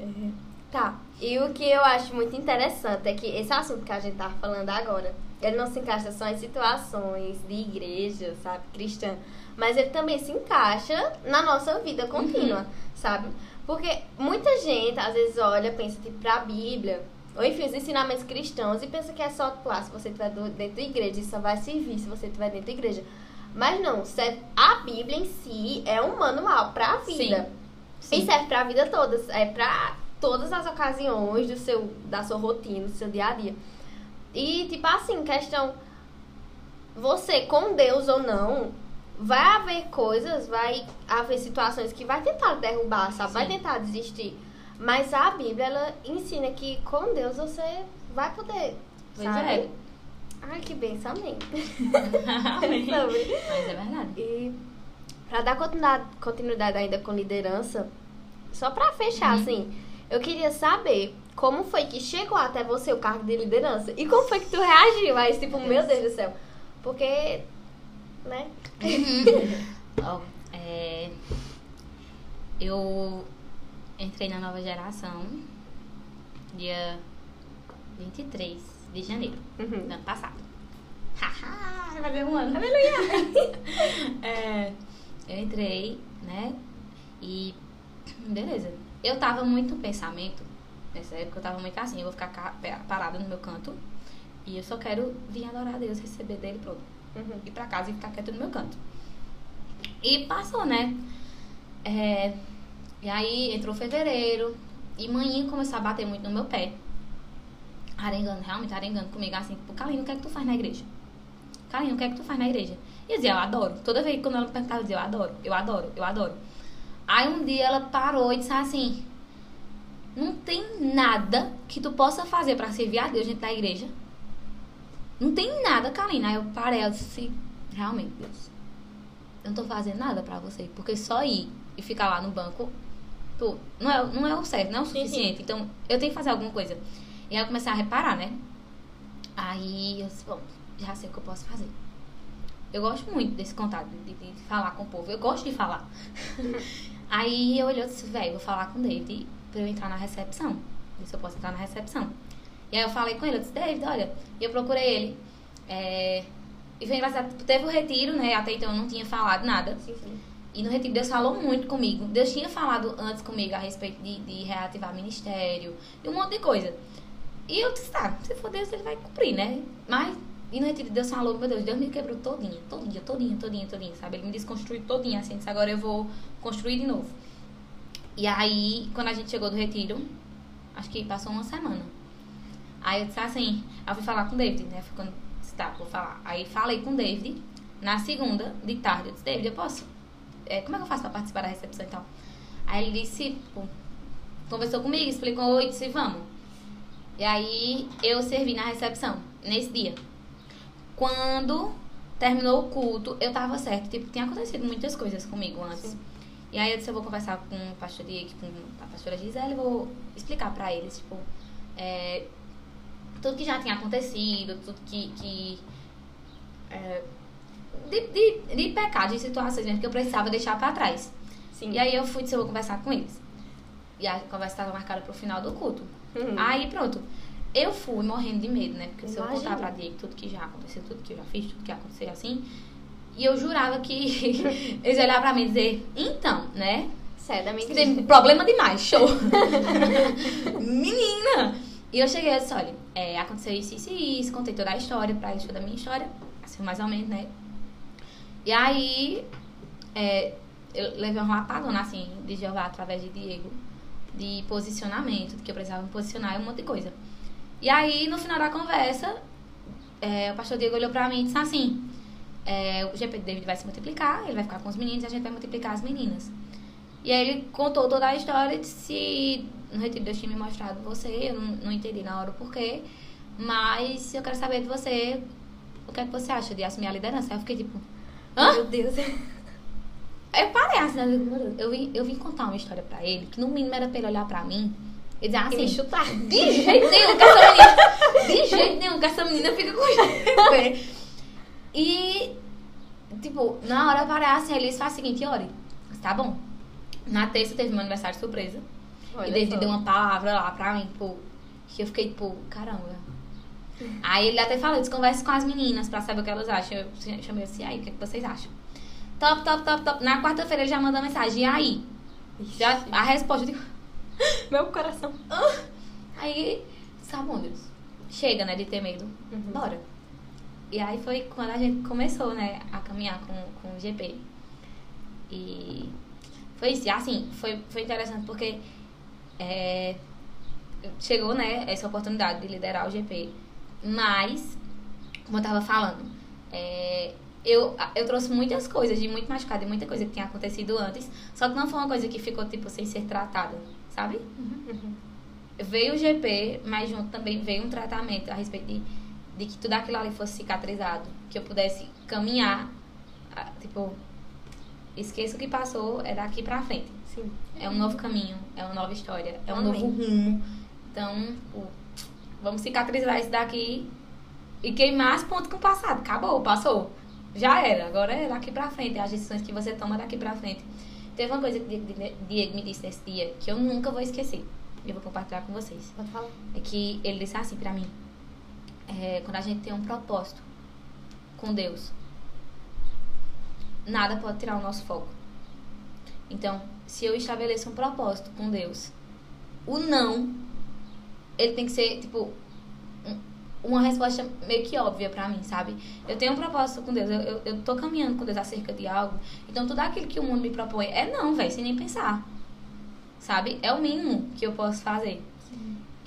É, Tá. E o que eu acho muito interessante é que esse assunto que a gente tá falando agora, ele não se encaixa só em situações de igreja, sabe, cristã, mas ele também se encaixa na nossa vida contínua, sabe? Porque muita gente às vezes olha, pensa tipo pra Bíblia, ou enfim, os ensinamentos cristãos e pensa que é só, ah, se você estiver dentro da igreja, isso só vai servir se você estiver dentro da igreja. Mas não, se- a Bíblia em si é um manual pra vida. Sim. E serve pra vida toda, é pra todas as ocasiões do seu, da sua rotina, do seu dia a dia. E, tipo assim, questão. Você com Deus ou não, vai haver coisas, vai haver situações que vai tentar derrubar, sabe? Vai Sim. tentar desistir. Mas a Bíblia, ela ensina que com Deus você vai poder. Pois sabe? é. Ai, que benção, amém. Amém. Mas é verdade. E pra dar continuidade, continuidade ainda com liderança, só pra fechar, Uhum. assim, eu queria saber como foi que chegou até você o cargo de liderança e como foi que tu reagiu a isso, tipo, meu Deus do céu. Porque, né? Ó, é, eu entrei na nova geração dia 23 de janeiro Uhum. do ano passado. Haha, vai ver um ano. é, eu entrei, né? E beleza. Eu tava muito no pensamento, nessa época eu tava muito assim, eu vou ficar ca- parada no meu canto e eu só quero vir adorar a Deus, receber dele, pronto Uhum. ir pra casa e ficar quieto no meu canto. E passou, né? É, e aí entrou fevereiro e manhã começou a bater muito no meu pé. Arengando, realmente arengando comigo assim, tipo, Kalina, o que é que tu faz na igreja? Kalina, o que é que tu faz na igreja? E eu dizia, eu adoro. Toda vez que quando ela me perguntava, eu dizia, eu adoro, eu adoro, eu adoro. Aí um dia ela parou e disse assim, não tem nada que tu possa fazer pra servir a Deus dentro da igreja não tem nada, Kalina. Aí eu parei, eu disse, realmente, Deus, eu não tô fazendo nada pra você. Porque só ir e ficar lá no banco, pô, não é, não é o certo, não é o Sim, sim. suficiente. Então, eu tenho que fazer alguma coisa. E aí eu comecei a reparar, né? Aí eu disse, bom, já sei o que eu posso fazer. Eu gosto muito desse contato, de, de falar com o povo. Eu gosto de falar. aí eu olhei e disse, velho, vou falar com o David pra eu entrar na recepção. Ver se eu posso entrar na recepção. E aí eu falei com ele, eu disse, David, olha, e eu procurei ele. É, e foi engraçado, teve o retiro, né? Até então eu não tinha falado nada. Sim, sim. E no retiro Deus falou muito comigo. Deus tinha falado antes comigo a respeito de, de reativar ministério e um monte de coisa. E eu disse, tá, se for Deus, ele vai cumprir, né? Mas, e no retiro Deus falou, meu Deus, Deus me quebrou todinha, todinha, todinha, todinha, todinha, sabe? Ele me desconstruiu todinha, assim, disse, agora eu vou construir de novo. E aí, quando a gente chegou do retiro, acho que passou uma semana. Aí eu disse assim, eu fui falar com o David, né? Ficando, tá, vou falar. Aí falei com o David, na segunda, de tarde, eu disse, David, eu posso? É, como é que eu faço pra participar da recepção e tal? Aí ele disse, tipo, conversou comigo, explicou e disse, vamos. E aí eu servi na recepção, nesse dia. Quando terminou o culto, eu tava certo. Tipo, tinha acontecido muitas coisas comigo antes. Sim. E aí eu disse, eu vou conversar com o pastor Diego, com a pastora Gisele, e vou explicar pra eles, tipo, é, tudo que já tinha acontecido, tudo que... que é, de, de, de pecados, de situações mesmo que eu precisava deixar pra trás. Sim. E aí eu fui disse, eu vou conversar com eles. E a conversa estava marcada pro final do culto. Uhum. Aí pronto. Eu fui morrendo de medo, né? Porque se eu Imagino. contar pra Diego tudo que já aconteceu, tudo que eu já fiz, tudo que aconteceu assim, E eu jurava que eles olhavam pra mim e dizer, então, né? Sai da minha Tem problema demais, show. Menina! E eu cheguei e disse, olha, é, aconteceu isso, isso e isso, contei toda a história pra eles, toda a minha história, assim, mais ou menos, né? E aí, é, eu levei uma apagona, assim, de Jeová através de Diego, de posicionamento, de que eu precisava me posicionar e um monte de coisa. E aí, no final da conversa, é, o pastor Diego olhou pra mim e disse assim, é, o GP de David vai se multiplicar, ele vai ficar com os meninos e a gente vai multiplicar as meninas. E aí ele contou toda a história e disse, no retiro Deus tinha me mostrado você, eu não, não entendi na hora o porquê, mas eu quero saber de você, o que é que você acha de assumir a liderança? Aí eu fiquei tipo, hã? Meu Deus. Eu parei assim, né? Eu vim, eu vim contar uma história pra ele, que no mínimo era pra ele olhar pra mim e dizer assim, chutar. de jeito nenhum que essa menina, de jeito nenhum que essa menina fica com. E, tipo, na hora eu parei assim, ele disse, faz o seguinte, Ori, tá bom. Na terça teve meu aniversário surpresa. Olha e só. deu uma palavra lá pra mim, pô. Que eu fiquei, tipo, caramba. Aí ele até falou, desconverse com as meninas pra saber o que elas acham. Eu chamei assim, aí, o que, é que vocês acham? Top, top, top, top. Na quarta-feira ele já mandou mensagem, e aí? Já, a resposta, eu digo, Meu coração. aí, tá bom, Deus. Chega, né, de ter medo. Uhum. Bora. E aí foi quando a gente começou, né, a caminhar com, com o GP. E foi isso. E, assim, foi, foi interessante porque é, chegou, né, essa oportunidade de liderar o GP. Mas, como eu tava falando, é, eu, eu trouxe muitas coisas de muito machucado e muita coisa que tinha acontecido antes. Só que não foi uma coisa que ficou, tipo, sem ser tratada, sabe? Veio o GP, mas junto também veio um tratamento a respeito de, de que tudo aquilo ali fosse cicatrizado. Que eu pudesse caminhar, tipo, esqueça o que passou, é daqui pra frente. Sim. É um novo caminho, é uma nova história, é um Amém. novo rumo. Então, pô, vamos cicatrizar isso daqui e queimar as pontas com o passado. Acabou, passou. Já era. Agora é daqui pra frente. As decisões que você toma daqui pra frente. Teve uma coisa que Diego- Diego me disse nesse dia que eu nunca vou esquecer. E eu vou compartilhar com vocês. Pode falar. É que ele disse assim pra mim. é, quando a gente tem um propósito com Deus, nada pode tirar o nosso foco. Então, se eu estabeleço um propósito com Deus, o não, ele tem que ser, tipo, um- uma resposta meio que óbvia pra mim, sabe? Eu tenho um propósito com Deus, eu, eu, eu tô caminhando com Deus acerca de algo, então tudo aquilo que o mundo me propõe é não, velho, sem nem pensar. Sabe? É o mínimo que eu posso fazer.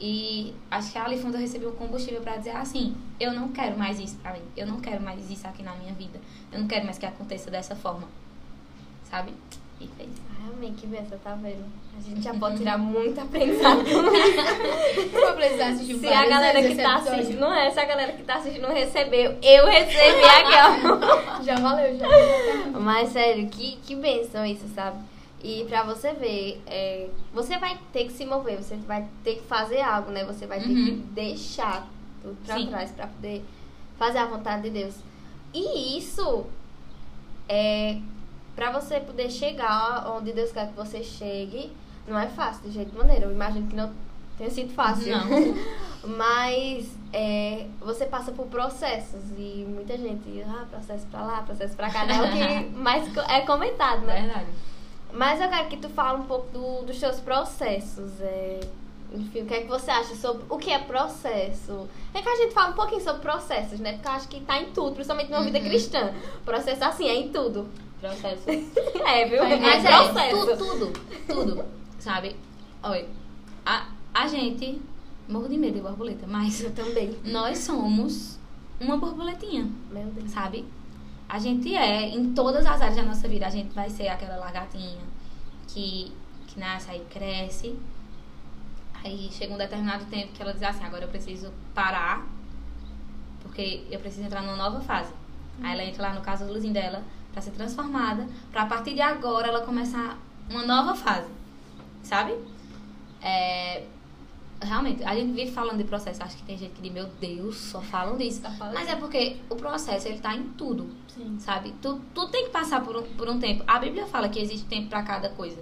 E acho que ali fundo eu recebi um combustível pra dizer assim, eu não quero mais isso pra mim. Eu não quero mais isso aqui na minha vida. Eu não quero mais que aconteça dessa forma. Sabe? E fez. Ai, amém, que benção, tá vendo? A gente já pode tirar muito aprendizado. Vou precisar assistir Se a galera que tá episódio. assistindo, não é, se a galera que tá assistindo não recebeu, eu recebi aqui, Já valeu, já. ó. Mas sério, que, que benção isso, sabe? E pra você ver, é, você vai ter que se mover, você vai ter que fazer algo, né? Você vai ter Uhum. que deixar tudo pra Sim. trás pra poder fazer a vontade de Deus. E isso é pra você poder chegar onde Deus quer que você chegue, não é fácil de jeito maneira. Eu imagino que não tenha sido fácil. Não. Mas é, você passa por processos e muita gente, ah, processo pra lá, processo pra cá, não é o que mais é comentado, né? Verdade. Mas eu quero que tu fale um pouco do- dos teus processos. é, enfim, o que é que você acha sobre o que é processo? É que a gente fala um pouquinho sobre processos, né? Porque eu acho que tá em tudo, principalmente na vida Uhum. cristã. Processo assim, é em tudo. Processo. É, viu? Mas é é, processo. tudo, tudo, tudo, sabe? Olha, a, a gente, morro de medo de borboleta, mas Eu também. nós somos uma borboletinha, Meu Deus. sabe? A gente é, em todas as áreas da nossa vida, a gente vai ser aquela lagartinha que, que nasce, aí cresce. Aí chega um determinado tempo que ela diz assim, agora eu preciso parar, porque eu preciso entrar numa nova fase. Aí ela entra lá no casulozinho dela pra ser transformada, pra a partir de agora ela começar uma nova fase, sabe? É, realmente, a gente vive falando de processo, acho que tem gente que diz, meu Deus, só falam disso. Tá falando. Mas é porque o processo, ele tá em tudo, Sim. sabe? Tu, tu tem que passar por um, por um tempo. A Bíblia fala que existe tempo pra cada coisa,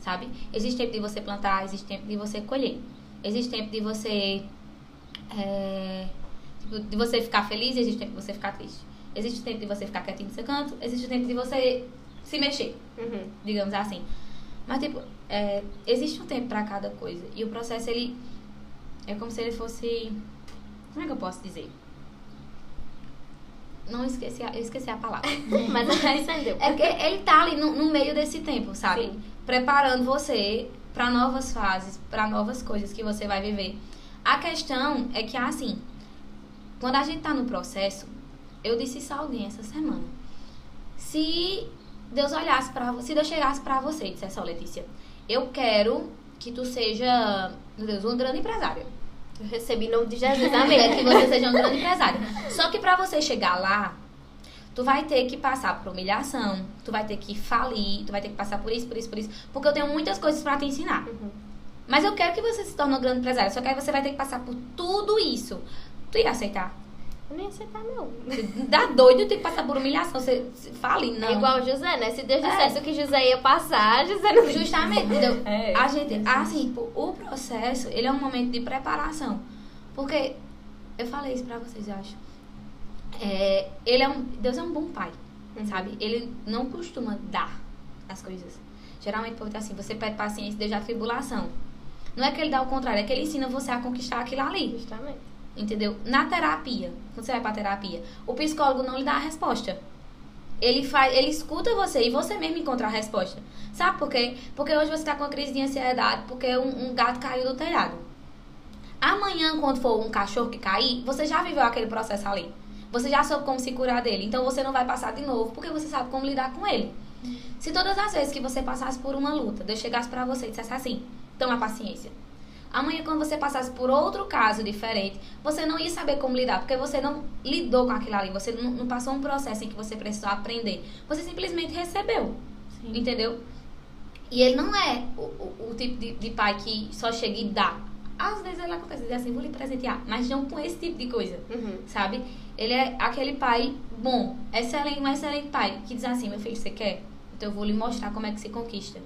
sabe? Existe tempo de você plantar, existe tempo de você colher. Existe tempo de você... é, tipo, de você ficar feliz, existe tempo de você ficar triste. Existe o tempo de você ficar quietinho no seu canto, existe o tempo de você se mexer, Uhum. digamos assim. Mas, tipo, é, existe um tempo pra cada coisa. E o processo, ele é como se ele fosse. Como é que eu posso dizer? Não esqueci a, eu esqueci a palavra. Mas entendeu. É que ele tá ali no, no meio desse tempo, sabe? Sim. Preparando você para novas fases, para novas coisas que você vai viver. A questão é que, assim, quando a gente tá no processo, eu disse isso a alguém essa semana. Se Deus olhasse para você, se Deus chegasse para você e dissesse, ó, Letícia, eu quero que tu seja, meu Deus, uma grande empresária. Eu recebi em nome de Jesus, amém. que você seja um grande empresário. Só que pra você chegar lá, tu vai ter que passar por humilhação, tu vai ter que falir, tu vai ter que passar por isso, por isso, por isso. Porque eu tenho muitas coisas pra te ensinar. Uhum. Mas eu quero que você se torne um grande empresário. Só que aí você vai ter que passar por tudo isso. Tu ia aceitar? Eu nem ia aceitar, não. Dá doido ter que passar por humilhação. Você fale, não. É igual o José, né? Se Deus É. dissesse o que José ia passar, José não Justamente, entendeu? É, a gente, assim, pô, o processo, ele é um momento de preparação. Porque, eu falei isso pra vocês, eu acho. É, ele é um, Deus é um bom pai, Uhum. sabe? Ele não costuma dar as coisas. Geralmente, porque assim, você pede paciência desde a tribulação. Não é que ele dá o contrário, é que ele ensina você a conquistar aquilo ali. Justamente. Entendeu? Na terapia, quando você vai pra terapia, o psicólogo não lhe dá a resposta. Ele faz, ele escuta você e você mesmo encontra a resposta. Sabe por quê? Porque hoje você tá com uma crise de ansiedade porque um, um gato caiu do telhado. Amanhã, quando for um cachorro que cair, você já viveu aquele processo ali. Você já soube como se curar dele. Então você não vai passar de novo porque você sabe como lidar com ele. Se todas as vezes que você passasse por uma luta, Deus chegasse pra você e dissesse assim: toma paciência. Amanhã, quando você passasse por outro caso diferente, você não ia saber como lidar, porque você não lidou com aquilo ali, você não, não passou um processo em que você precisou aprender. Você simplesmente recebeu, Sim. entendeu? E ele não é o, o, o tipo de, de pai que só chega e dá. Às vezes ele acontece, dizer assim, vou lhe presentear, mas não com esse tipo de coisa Uhum. sabe? Ele é aquele pai bom, excelente, um excelente pai, que diz assim, meu filho, você quer? Então eu vou lhe mostrar como é que se conquista.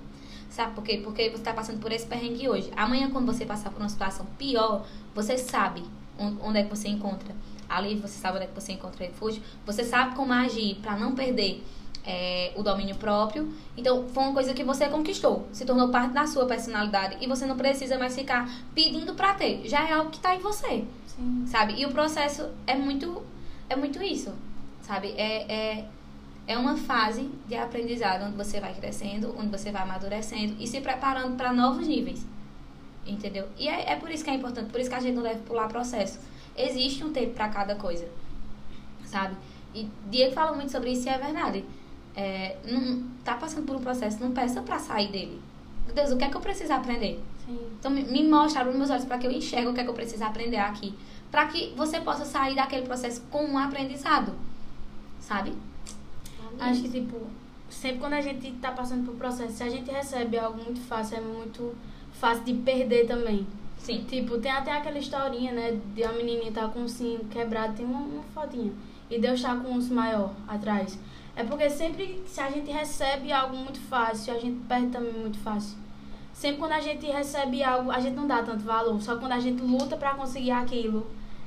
Sabe por quê? Porque você está passando por esse perrengue hoje. Amanhã, quando você passar por uma situação pior, você sabe on- onde é que você encontra alívio, você sabe onde é que você encontra refúgio, você sabe como agir para não perder é, o domínio próprio. Então, foi uma coisa que você conquistou, se tornou parte da sua personalidade e você não precisa mais ficar pedindo para ter. Já é algo que está em você Sim. sabe? E o processo é muito, é muito isso, sabe? É, é, é uma fase de aprendizado onde você vai crescendo, onde você vai amadurecendo e se preparando para novos níveis, entendeu? E é, é por isso que é importante, por isso que a gente não deve pular processo. Existe um tempo para cada coisa, sabe? E Diego fala muito sobre isso e é verdade. É, não, tá passando por um processo, não peça para sair dele. Meu Deus, o que é que eu preciso aprender? Sim. Então me, me mostra, abre meus olhos para que eu enxergue o que é que eu preciso aprender aqui. Para que você possa sair daquele processo com um aprendizado. Sabe? Acho que, tipo, sempre quando a gente tá passando por processo, se a gente recebe algo muito fácil, é muito fácil de perder também. Sim. Tipo, tem até aquela historinha, né? De uma menininha tá com um cinto quebrado, tem uma, uma fotinha. E Deus tá com um maior atrás. É porque sempre, se a gente recebe algo muito fácil, a gente perde também muito fácil. Sempre quando a gente recebe algo, a gente não dá tanto valor. Só quando a gente luta pra conseguir aquilo,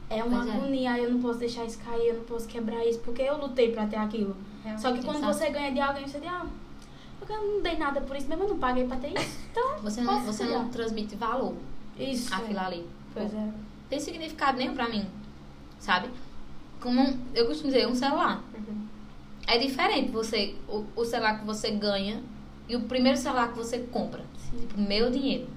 é uma Pois é. agonia. Eu não posso deixar isso cair, eu não posso quebrar isso, porque eu lutei pra ter aquilo. Só que quando Exato. você ganha de alguém, você diz, ah, eu não dei nada por isso mesmo, eu não paguei pra ter isso. Então, Você não, você não transmite valor Isso. àquilo ali. Pois é. Tem significado nenhum pra mim. Sabe? Como eu costumo dizer, um celular. Uhum. É diferente você, o, o celular que você ganha e o primeiro celular que você compra. Sim. Tipo, meu dinheiro.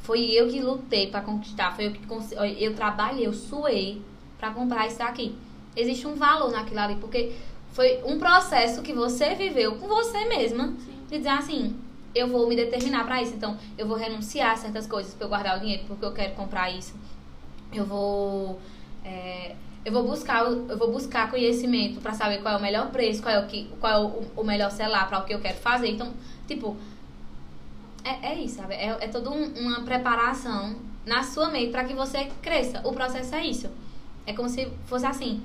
Foi eu que lutei pra conquistar, foi eu que cons- eu trabalhei, eu suei pra comprar isso aqui. Existe um valor naquilo ali, porque foi um processo que você viveu com você mesma, Sim. de dizer assim, eu vou me determinar pra isso, então eu vou renunciar a certas coisas pra eu guardar o dinheiro, porque eu quero comprar isso. Eu vou é, eu vou buscar eu vou buscar conhecimento pra saber qual é o melhor preço, qual é o que qual é o, o melhor celular para o que eu quero fazer. Então, tipo, é, é isso, sabe? É, é toda um- uma preparação na sua mente para que você cresça. O processo é isso. É como se fosse assim: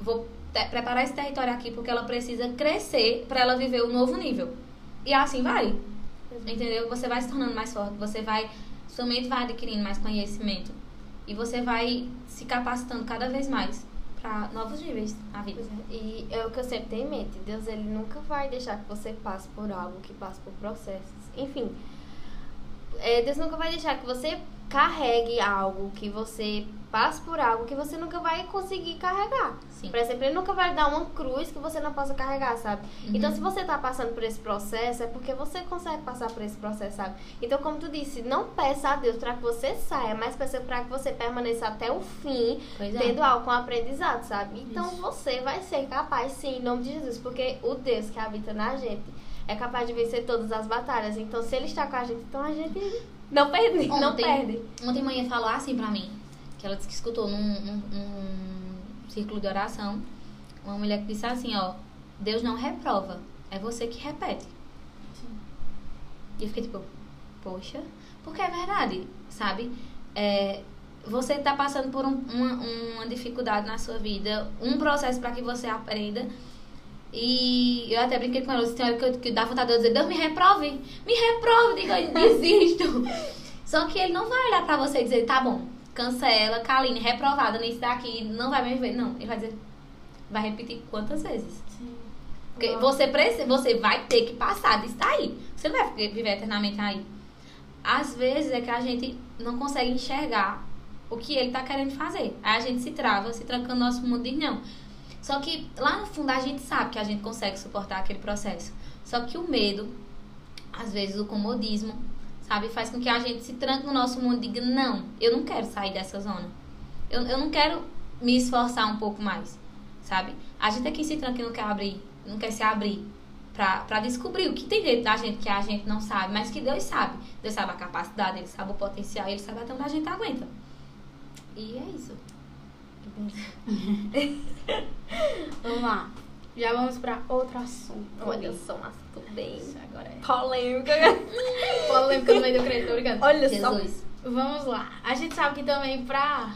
vou preparar esse território aqui porque ela precisa crescer para ela viver o novo nível. E assim vai. Entendeu? Você vai se tornando mais forte, você vai. Sua mente vai adquirindo mais conhecimento. E você vai se capacitando cada vez mais pra novos níveis na vida. E é o que eu sempre tenho em mente. Deus, ele nunca vai deixar que você passe por algo, que passe por processos. Enfim, é, Deus nunca vai deixar que você carregue algo, que você passe por algo que você nunca vai conseguir carregar. Sim. Por exemplo, ele nunca vai dar uma cruz que você não possa carregar, sabe? Uhum. Então, se você tá passando por esse processo, é porque você consegue passar por esse processo, sabe? Então, como tu disse, não peça a Deus para que você saia, mas peça para que você permaneça até o fim, Pois é. tendo algo com aprendizado, sabe? Então, Isso. você vai ser capaz, sim, em nome de Jesus, porque o Deus que habita na gente é capaz de vencer todas as batalhas. Então, se ele está com a gente, então a gente não perde, não Ontem- perde. Ontem manhã falou assim pra mim, que ela disse que escutou num, num- num círculo de oração, uma mulher que disse assim, ó, Deus não reprova, é você que repete. E eu fiquei tipo, poxa, porque é verdade, sabe? É, você tá passando por um- uma, uma dificuldade na sua vida, um processo para que você aprenda. E eu até brinquei com ela, disse, tem hora que, dá vontade de eu dizer, Deus me reprove, me reprove, digo, eu desisto. Só que ele não vai olhar pra você e dizer, tá bom, cancela, Kaline, reprovada nisso daqui, não vai mais ver. Não, ele vai dizer, vai repetir quantas vezes? Sim. Porque você, precisa, você vai ter que passar disso daí. Você não vai viver eternamente aí. Às vezes é que a gente não consegue enxergar o que ele tá querendo fazer. Aí a gente se trava, se tranca no nosso mundo e não. Só que lá no fundo a gente sabe que a gente consegue suportar aquele processo. Só que o medo, às vezes o comodismo, sabe, faz com que a gente se tranque no nosso mundo e diga, não, eu não quero sair dessa zona. Eu, eu não quero me esforçar um pouco mais, sabe? A gente aqui se tranca e não quer abrir, não quer se abrir pra descobrir o que tem dentro da gente que a gente não sabe, mas que Deus sabe. Deus sabe a capacidade, Ele sabe o potencial, Ele sabe até onde a gente aguenta. E é isso. Vamos lá. Já vamos pra outro assunto. Olha só, mas tudo bem. Isso agora é. Polêmica. Polêmica no meio do crédito, tô brincando. Olha só. Jesus. Vamos lá. A gente sabe que também pra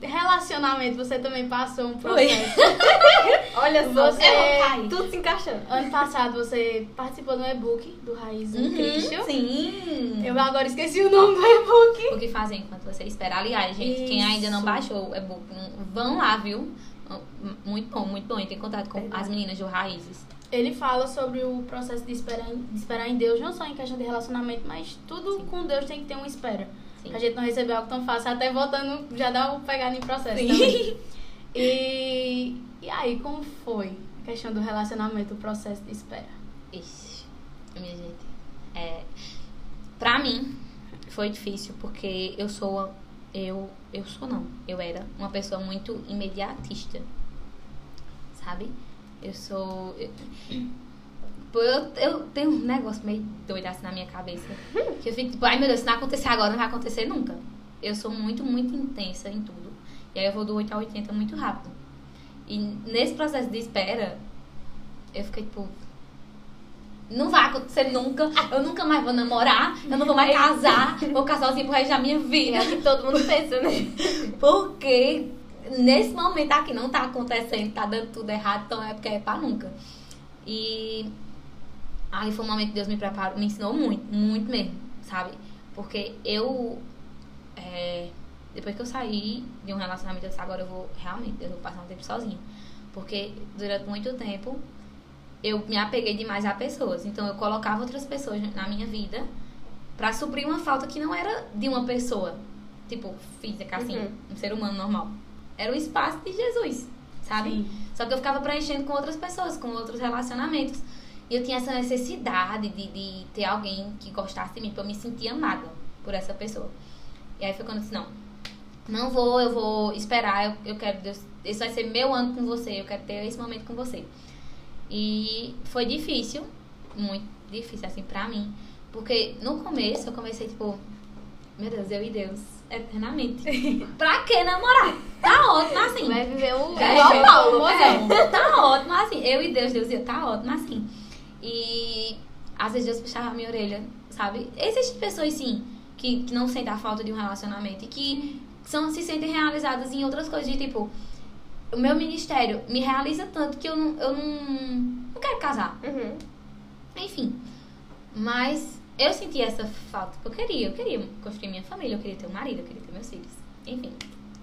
relacionamento você também passou um processo. Olha só. Você- É, tudo se encaixando. Ano passado você participou do e-book do Raiz em Cristo. Uhum, sim. Eu agora esqueci o nome do e-book. O que fazer enquanto você espera. Aliás, gente, quem Isso. ainda não baixou o e-book, vão lá, viu? Muito bom, muito bom. E tem contato com Verdade. as meninas do Raízes. Ele fala sobre o processo de esperar, em, de esperar em Deus, não só em questão de relacionamento, mas tudo Sim. com Deus tem que ter uma espera. Sim. A gente não recebeu algo tão fácil, até voltando, já dá uma pegada em processo Sim. também. E, e aí, como foi a questão do relacionamento, o processo de espera? Ixi, minha gente. É, pra mim, foi difícil porque eu sou. Eu. Eu sou não. Eu era uma pessoa muito imediatista. Sabe? Eu sou. Eu, Pô, eu, eu tenho um negócio meio doido assim na minha cabeça. Que eu fico tipo, ai meu Deus, se não acontecer agora, não vai acontecer nunca. Eu sou muito, muito intensa em tudo. E aí eu vou do 8 a 80 muito rápido. E nesse processo de espera, eu fiquei tipo. Não vai acontecer nunca. Eu nunca mais vou namorar. Eu não vou mais casar. Vou casar sozinha pro resto da minha vida. É que todo mundo pensa, né? Porque nesse momento aqui não tá acontecendo, tá dando tudo errado, então é porque é pra nunca. E aí foi um momento que Deus me preparou, me ensinou muito, muito mesmo, sabe? Porque eu, é, depois que eu saí de um relacionamento, eu disse, agora eu vou, realmente, eu vou passar um tempo sozinha. Porque durante muito tempo eu me apeguei demais a pessoas. Então eu colocava outras pessoas na minha vida pra suprir uma falta que não era de uma pessoa, tipo, física, assim, Uhum. um ser humano normal. Era o espaço de Jesus, sabe? Sim. Só que eu ficava preenchendo com outras pessoas, com outros relacionamentos. E eu tinha essa necessidade de, de ter alguém que gostasse de mim, pra eu me sentir amada por essa pessoa. E aí foi quando eu disse, não, não vou, eu vou esperar, eu, eu quero, Deus, esse vai ser meu ano com você, eu quero ter esse momento com você. E foi difícil, muito difícil, assim, pra mim. Porque no começo eu comecei, tipo, meu Deus, eu e Deus, eternamente. pra que namorar? Tá ótimo assim. Vai viver um É, é, Paulo. é, tá ótimo assim. Eu e Deus, Deus, eu, tá ótimo assim. E às vezes Deus puxava a minha orelha, sabe? Existem pessoas, sim, que, que não sentem a falta de um relacionamento e que são, se sentem realizadas em outras coisas, de tipo, o meu ministério me realiza tanto que eu não, eu não, não quero casar. Uhum. Enfim. Mas eu senti essa falta, porque eu queria, eu queria construir minha família, eu queria ter um marido, eu queria ter meus filhos. Enfim.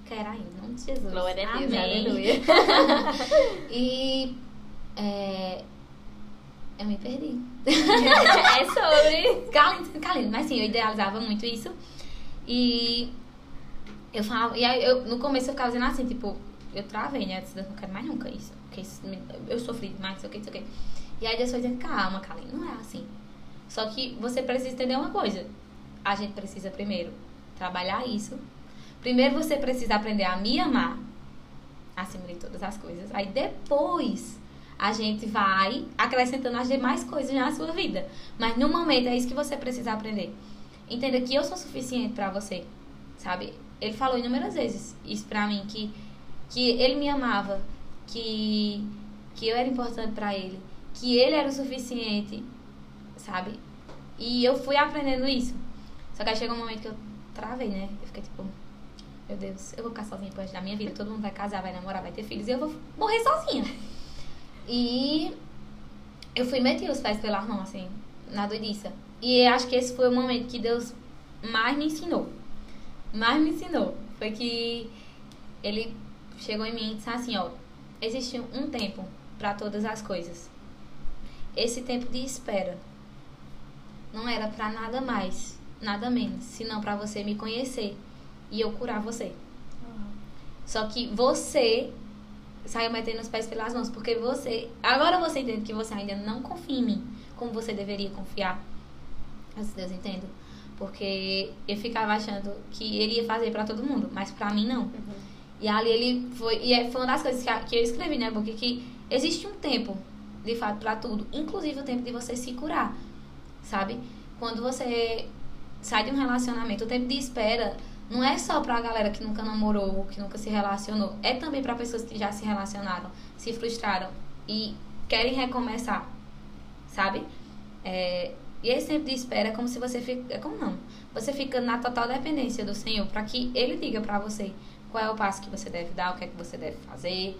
Quero ainda, em nome de Jesus. Glória a Deus, Amém. aleluia. E é, eu me perdi. é sobre. Calindo, calindo. Mas sim, eu idealizava muito isso. E eu falava, e aí eu, no começo eu ficava dizendo assim, tipo, eu travei, né? Eu disse, "Deus, não quero mais nunca isso. Porque isso me- eu sofri demais, sei o que, sei o que. E aí Deus foi dizendo, calma, Calindo, não é assim. Só que você precisa entender uma coisa. A gente precisa primeiro trabalhar isso. Primeiro você precisa aprender a me amar acima de todas as coisas. Aí depois a gente vai acrescentando as demais coisas na sua vida. Mas no momento é isso que você precisa aprender. Entenda que eu sou suficiente pra você, sabe? Ele falou inúmeras vezes isso pra mim que que ele me amava, que que eu era importante pra ele, que ele era o suficiente, sabe? E eu fui aprendendo isso. Só que aí chegou um momento que eu travei, né? Eu fiquei tipo, meu Deus, eu vou ficar sozinha resto da minha vida. Todo mundo vai casar, vai namorar, vai ter filhos e eu vou morrer sozinha. E eu fui meter os pés pelas mãos, assim, na doidiça. E acho que esse foi o momento que Deus mais me ensinou. Mais me ensinou. Foi que ele chegou em mim e disse assim, ó, existe um tempo para todas as coisas. Esse tempo de espera não era para nada mais, nada menos, senão para você me conhecer e eu curar você. Só que você saiu metendo os pés pelas mãos, porque você. Agora você entende que você ainda não confia em mim como você deveria confiar. Mas Deus entendo. Porque eu ficava achando que ele ia fazer pra todo mundo, mas pra mim não. E ali ele foi. E é- foi uma das coisas que, que eu escrevi, né, porque que existe um tempo, de fato, pra tudo. Inclusive o tempo de você se curar. Sabe? Quando você sai de um relacionamento, o tempo de espera não é só pra galera que nunca namorou, que nunca se relacionou. É também pra pessoas que já se relacionaram, se frustraram e querem recomeçar. Sabe? É, e esse tempo de espera é como se você fica. É como não? Você fica na total dependência do Senhor para que Ele diga pra você qual é o passo que você deve dar, o que é que você deve fazer,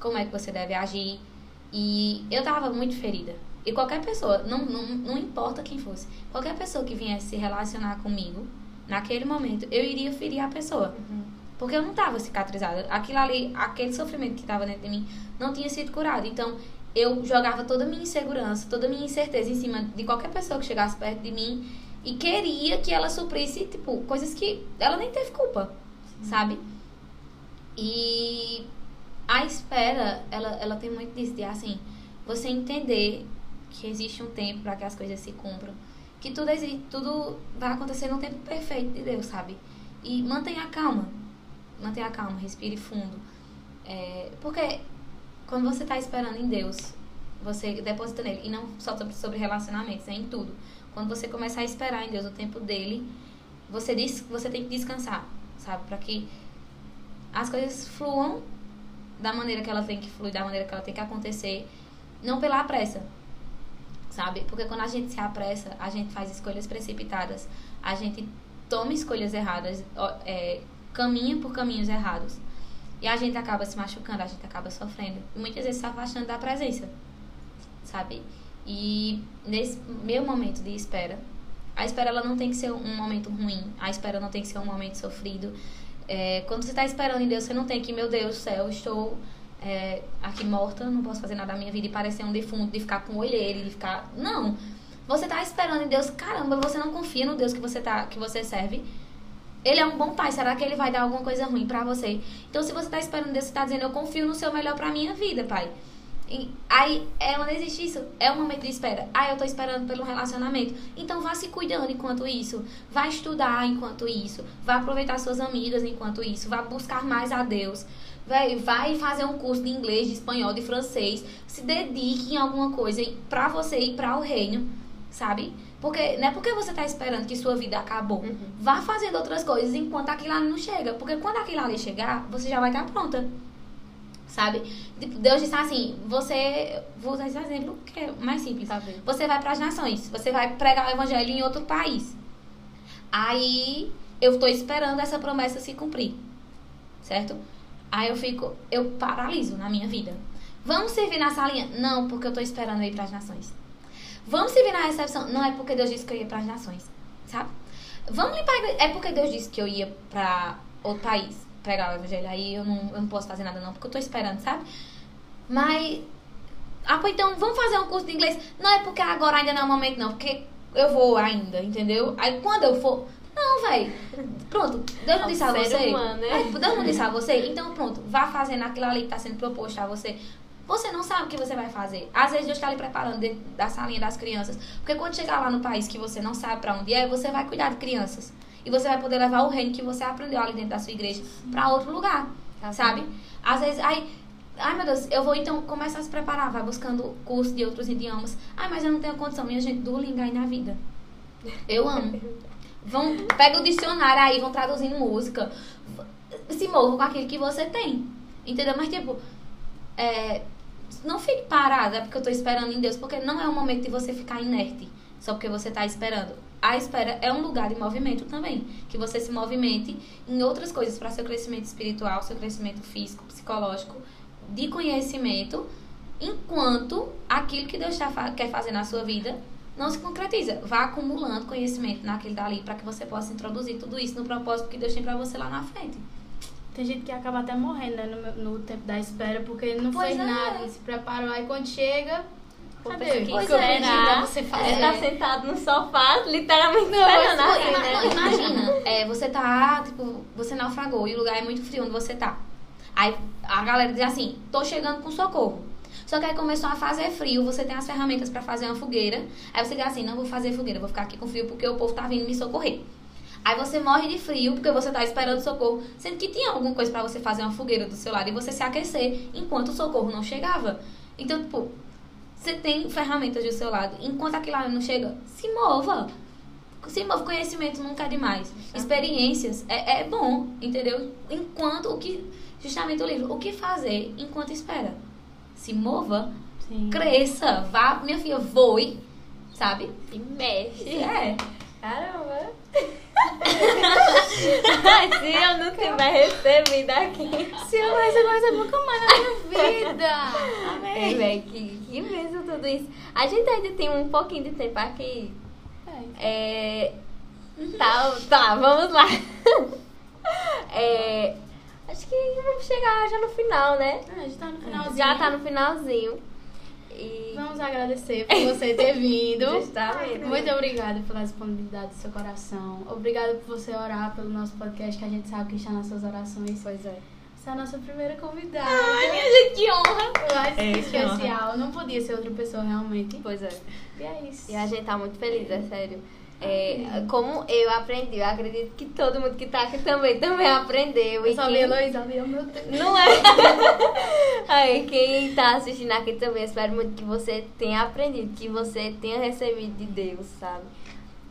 como é que você deve agir. E eu tava muito ferida. E qualquer pessoa, não, não, não importa quem fosse, qualquer pessoa que viesse se relacionar comigo, naquele momento, eu iria ferir a pessoa. Porque eu não tava cicatrizada. Aquilo ali, aquele sofrimento que tava dentro de mim, não tinha sido curado. Então, eu jogava toda a minha insegurança, toda a minha incerteza em cima de qualquer pessoa que chegasse perto de mim e queria que ela suprisse, tipo, coisas que ela nem teve culpa, sabe? E a espera, ela, ela tem muito disso, de assim, você entender que existe um tempo para que as coisas se cumpram. Que tudo, exi- tudo vai acontecer no tempo perfeito de Deus, sabe? E mantenha a calma. Mantenha a calma, respire fundo. É, porque quando você está esperando em Deus, você deposita nele. E não só sobre relacionamentos, é em tudo. Quando você começar a esperar em Deus o tempo dele, você, diz, você tem que descansar, sabe? Para que as coisas fluam da maneira que ela tem que fluir, da maneira que ela tem que acontecer, não pela pressa, sabe? Porque quando a gente se apressa, a gente faz escolhas precipitadas, a gente toma escolhas erradas, é, caminha por caminhos errados. E a gente acaba se machucando, a gente acaba sofrendo. E muitas vezes se afastando da presença, sabe? E nesse meu momento de espera, a espera ela não tem que ser um momento ruim, a espera não tem que ser um momento sofrido. É, quando você está esperando em Deus, você não tem que, meu Deus do céu, estou é, aqui morta, não posso fazer nada da minha vida e parecer um defunto, de ficar com olheira, de ficar. Não! Você está esperando em Deus, caramba, você não confia no Deus que você, tá, que você serve. Ele é um bom pai, será que ele vai dar alguma coisa ruim pra você? Então, se você tá esperando Deus, você tá dizendo, eu confio no seu melhor pra minha vida, pai. E aí, é, não existe isso. É um momento de espera. Ah, eu tô esperando pelo relacionamento. Então, vá se cuidando enquanto isso. Vá estudar enquanto isso. Vá aproveitar suas amigas enquanto isso. Vá buscar mais a Deus. Vai, vai fazer um curso de inglês, de espanhol, de francês. Se dedique em alguma coisa pra você e para o reino, sabe? Porque não é porque você tá esperando que sua vida acabou. Vá fazendo outras coisas enquanto aquilo ali não chega. Porque quando aquilo ali chegar, você já vai estar pronta. Sabe? Tipo, Deus disse assim: você. Vou usar esse exemplo que é mais simples. Tá? Você vai para as nações. Você vai pregar o evangelho em outro país. Aí eu tô esperando essa promessa se cumprir. Certo? Aí eu fico. Eu paraliso na minha vida. Vamos servir na salinha? Não, porque eu tô esperando ir para as nações. Vamos servir na recepção? Não, é porque Deus disse que eu ia para as nações. Sabe? Vamos limpar? É porque Deus disse que eu ia para outro país. pregar o evangelho. Aí eu não, eu não posso fazer nada não, porque eu tô esperando, sabe? Mas. Ah, então vamos fazer um curso de inglês. Não é porque agora ainda não é o momento, não, porque eu vou ainda, entendeu? Aí quando eu for. Não, velho. Pronto, Deus não disse a você. humano, né? É, Deus não disse a você. Então, pronto, vá fazendo aquilo ali que tá sendo proposto a você. Você não sabe o que você vai fazer. Às vezes Deus está ali preparando dentro da salinha das crianças. Porque quando chegar lá no país que você não sabe para onde é, você vai cuidar de crianças. E você vai poder levar o reino que você aprendeu ali dentro da sua igreja para outro lugar. Tá sabe? Às vezes, aí, ai meu Deus, eu vou então começar a se preparar, vai buscando curso de outros idiomas. Ai, mas eu não tenho condição. Minha gente, Duolingo aí na vida. Eu amo. Vão, pega o dicionário aí, vão traduzindo música. Se movam com aquilo que você tem. Entendeu? Mas, tipo, é, não fique parada porque eu tô esperando em Deus, porque não é o momento de você ficar inerte só porque você tá esperando. A espera é um lugar de movimento também, que você se movimente em outras coisas para seu crescimento espiritual, seu crescimento físico, psicológico, de conhecimento, enquanto aquilo que Deus tá, quer fazer na sua vida não se concretiza. Vá acumulando conhecimento naquele dali para que você possa introduzir tudo isso no propósito que Deus tem para você lá na frente. Tem gente que acaba até morrendo né, no, no tempo da espera, porque não Pois fez é. nada, se preparou. Aí quando chega, cadê? Pois é, será? você fazer? tá sentado no sofá, literalmente Não, esperando Ima- né? Imagina, é, você tá, tipo, você naufragou e o lugar é muito frio onde você tá. Aí a galera diz assim, tô chegando com socorro. Só que aí começou a fazer frio, você tem as ferramentas pra fazer uma fogueira. Aí você diz assim, não vou fazer fogueira, vou ficar aqui com frio porque o povo tá vindo me socorrer. Aí você morre de frio porque você tá esperando socorro, sendo que tinha alguma coisa pra você fazer uma fogueira do seu lado e você se aquecer enquanto o socorro não chegava. Então, tipo, você tem ferramentas do seu lado. Enquanto aquilo lá não chega, se mova. Se move, conhecimento nunca é demais. Experiências é, é bom, entendeu? Enquanto o que. Justamente o livro. O que fazer enquanto espera? Se mova, Sim. cresça, vá, minha filha, voe, sabe? E mexe. É. Caramba. Se eu não tiver recebido aqui. Se eu não receber, você nunca mais na minha vida. É, velho, que, que mesmo tudo isso. A gente ainda tem um pouquinho de tempo aqui. É. Tá, tá, vamos lá. É, acho que vamos chegar já no final, né? Ah, a gente tá no finalzinho. Já tá no finalzinho. E. Vamos agradecer por você ter vindo. Justamente. Muito obrigada pela disponibilidade do seu coração. Obrigada por você orar pelo nosso podcast, que a gente sabe que está nas suas orações. Pois é. Você é a nossa primeira convidada. Ai, minha gente, que honra! Eu acho É, que que especial. Não podia ser outra pessoa realmente. Pois é. E é isso. E a gente tá muito feliz, é sério. É, como eu aprendi, eu acredito que todo mundo que tá aqui também, também aprendeu. Eu E só quem- vi Heloísa, vi, oh, meu Deus. Não é? Aí, quem tá assistindo aqui também, espero muito que você tenha aprendido, que você tenha recebido de Deus, sabe?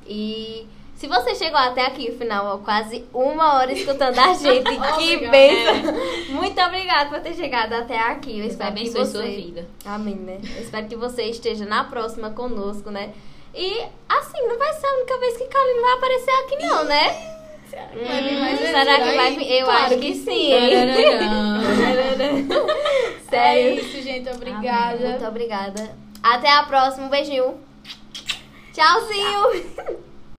E se você chegou até aqui, no final, ó, quase uma hora escutando a gente, que bênção! Muito obrigada por ter chegado até aqui. Eu Deus espero que você... sua vida. Amém, né? Eu espero que você esteja na próxima conosco, né? E, assim, não vai ser a única vez que Carlinhos vai aparecer aqui, não, né? Vai vir mais Hum, vezes será que vai vir? Eu Claro acho que que, sim. É Sério. isso, gente. Amém. Obrigada. Muito obrigada. Até a próxima. Um beijinho. Tchauzinho.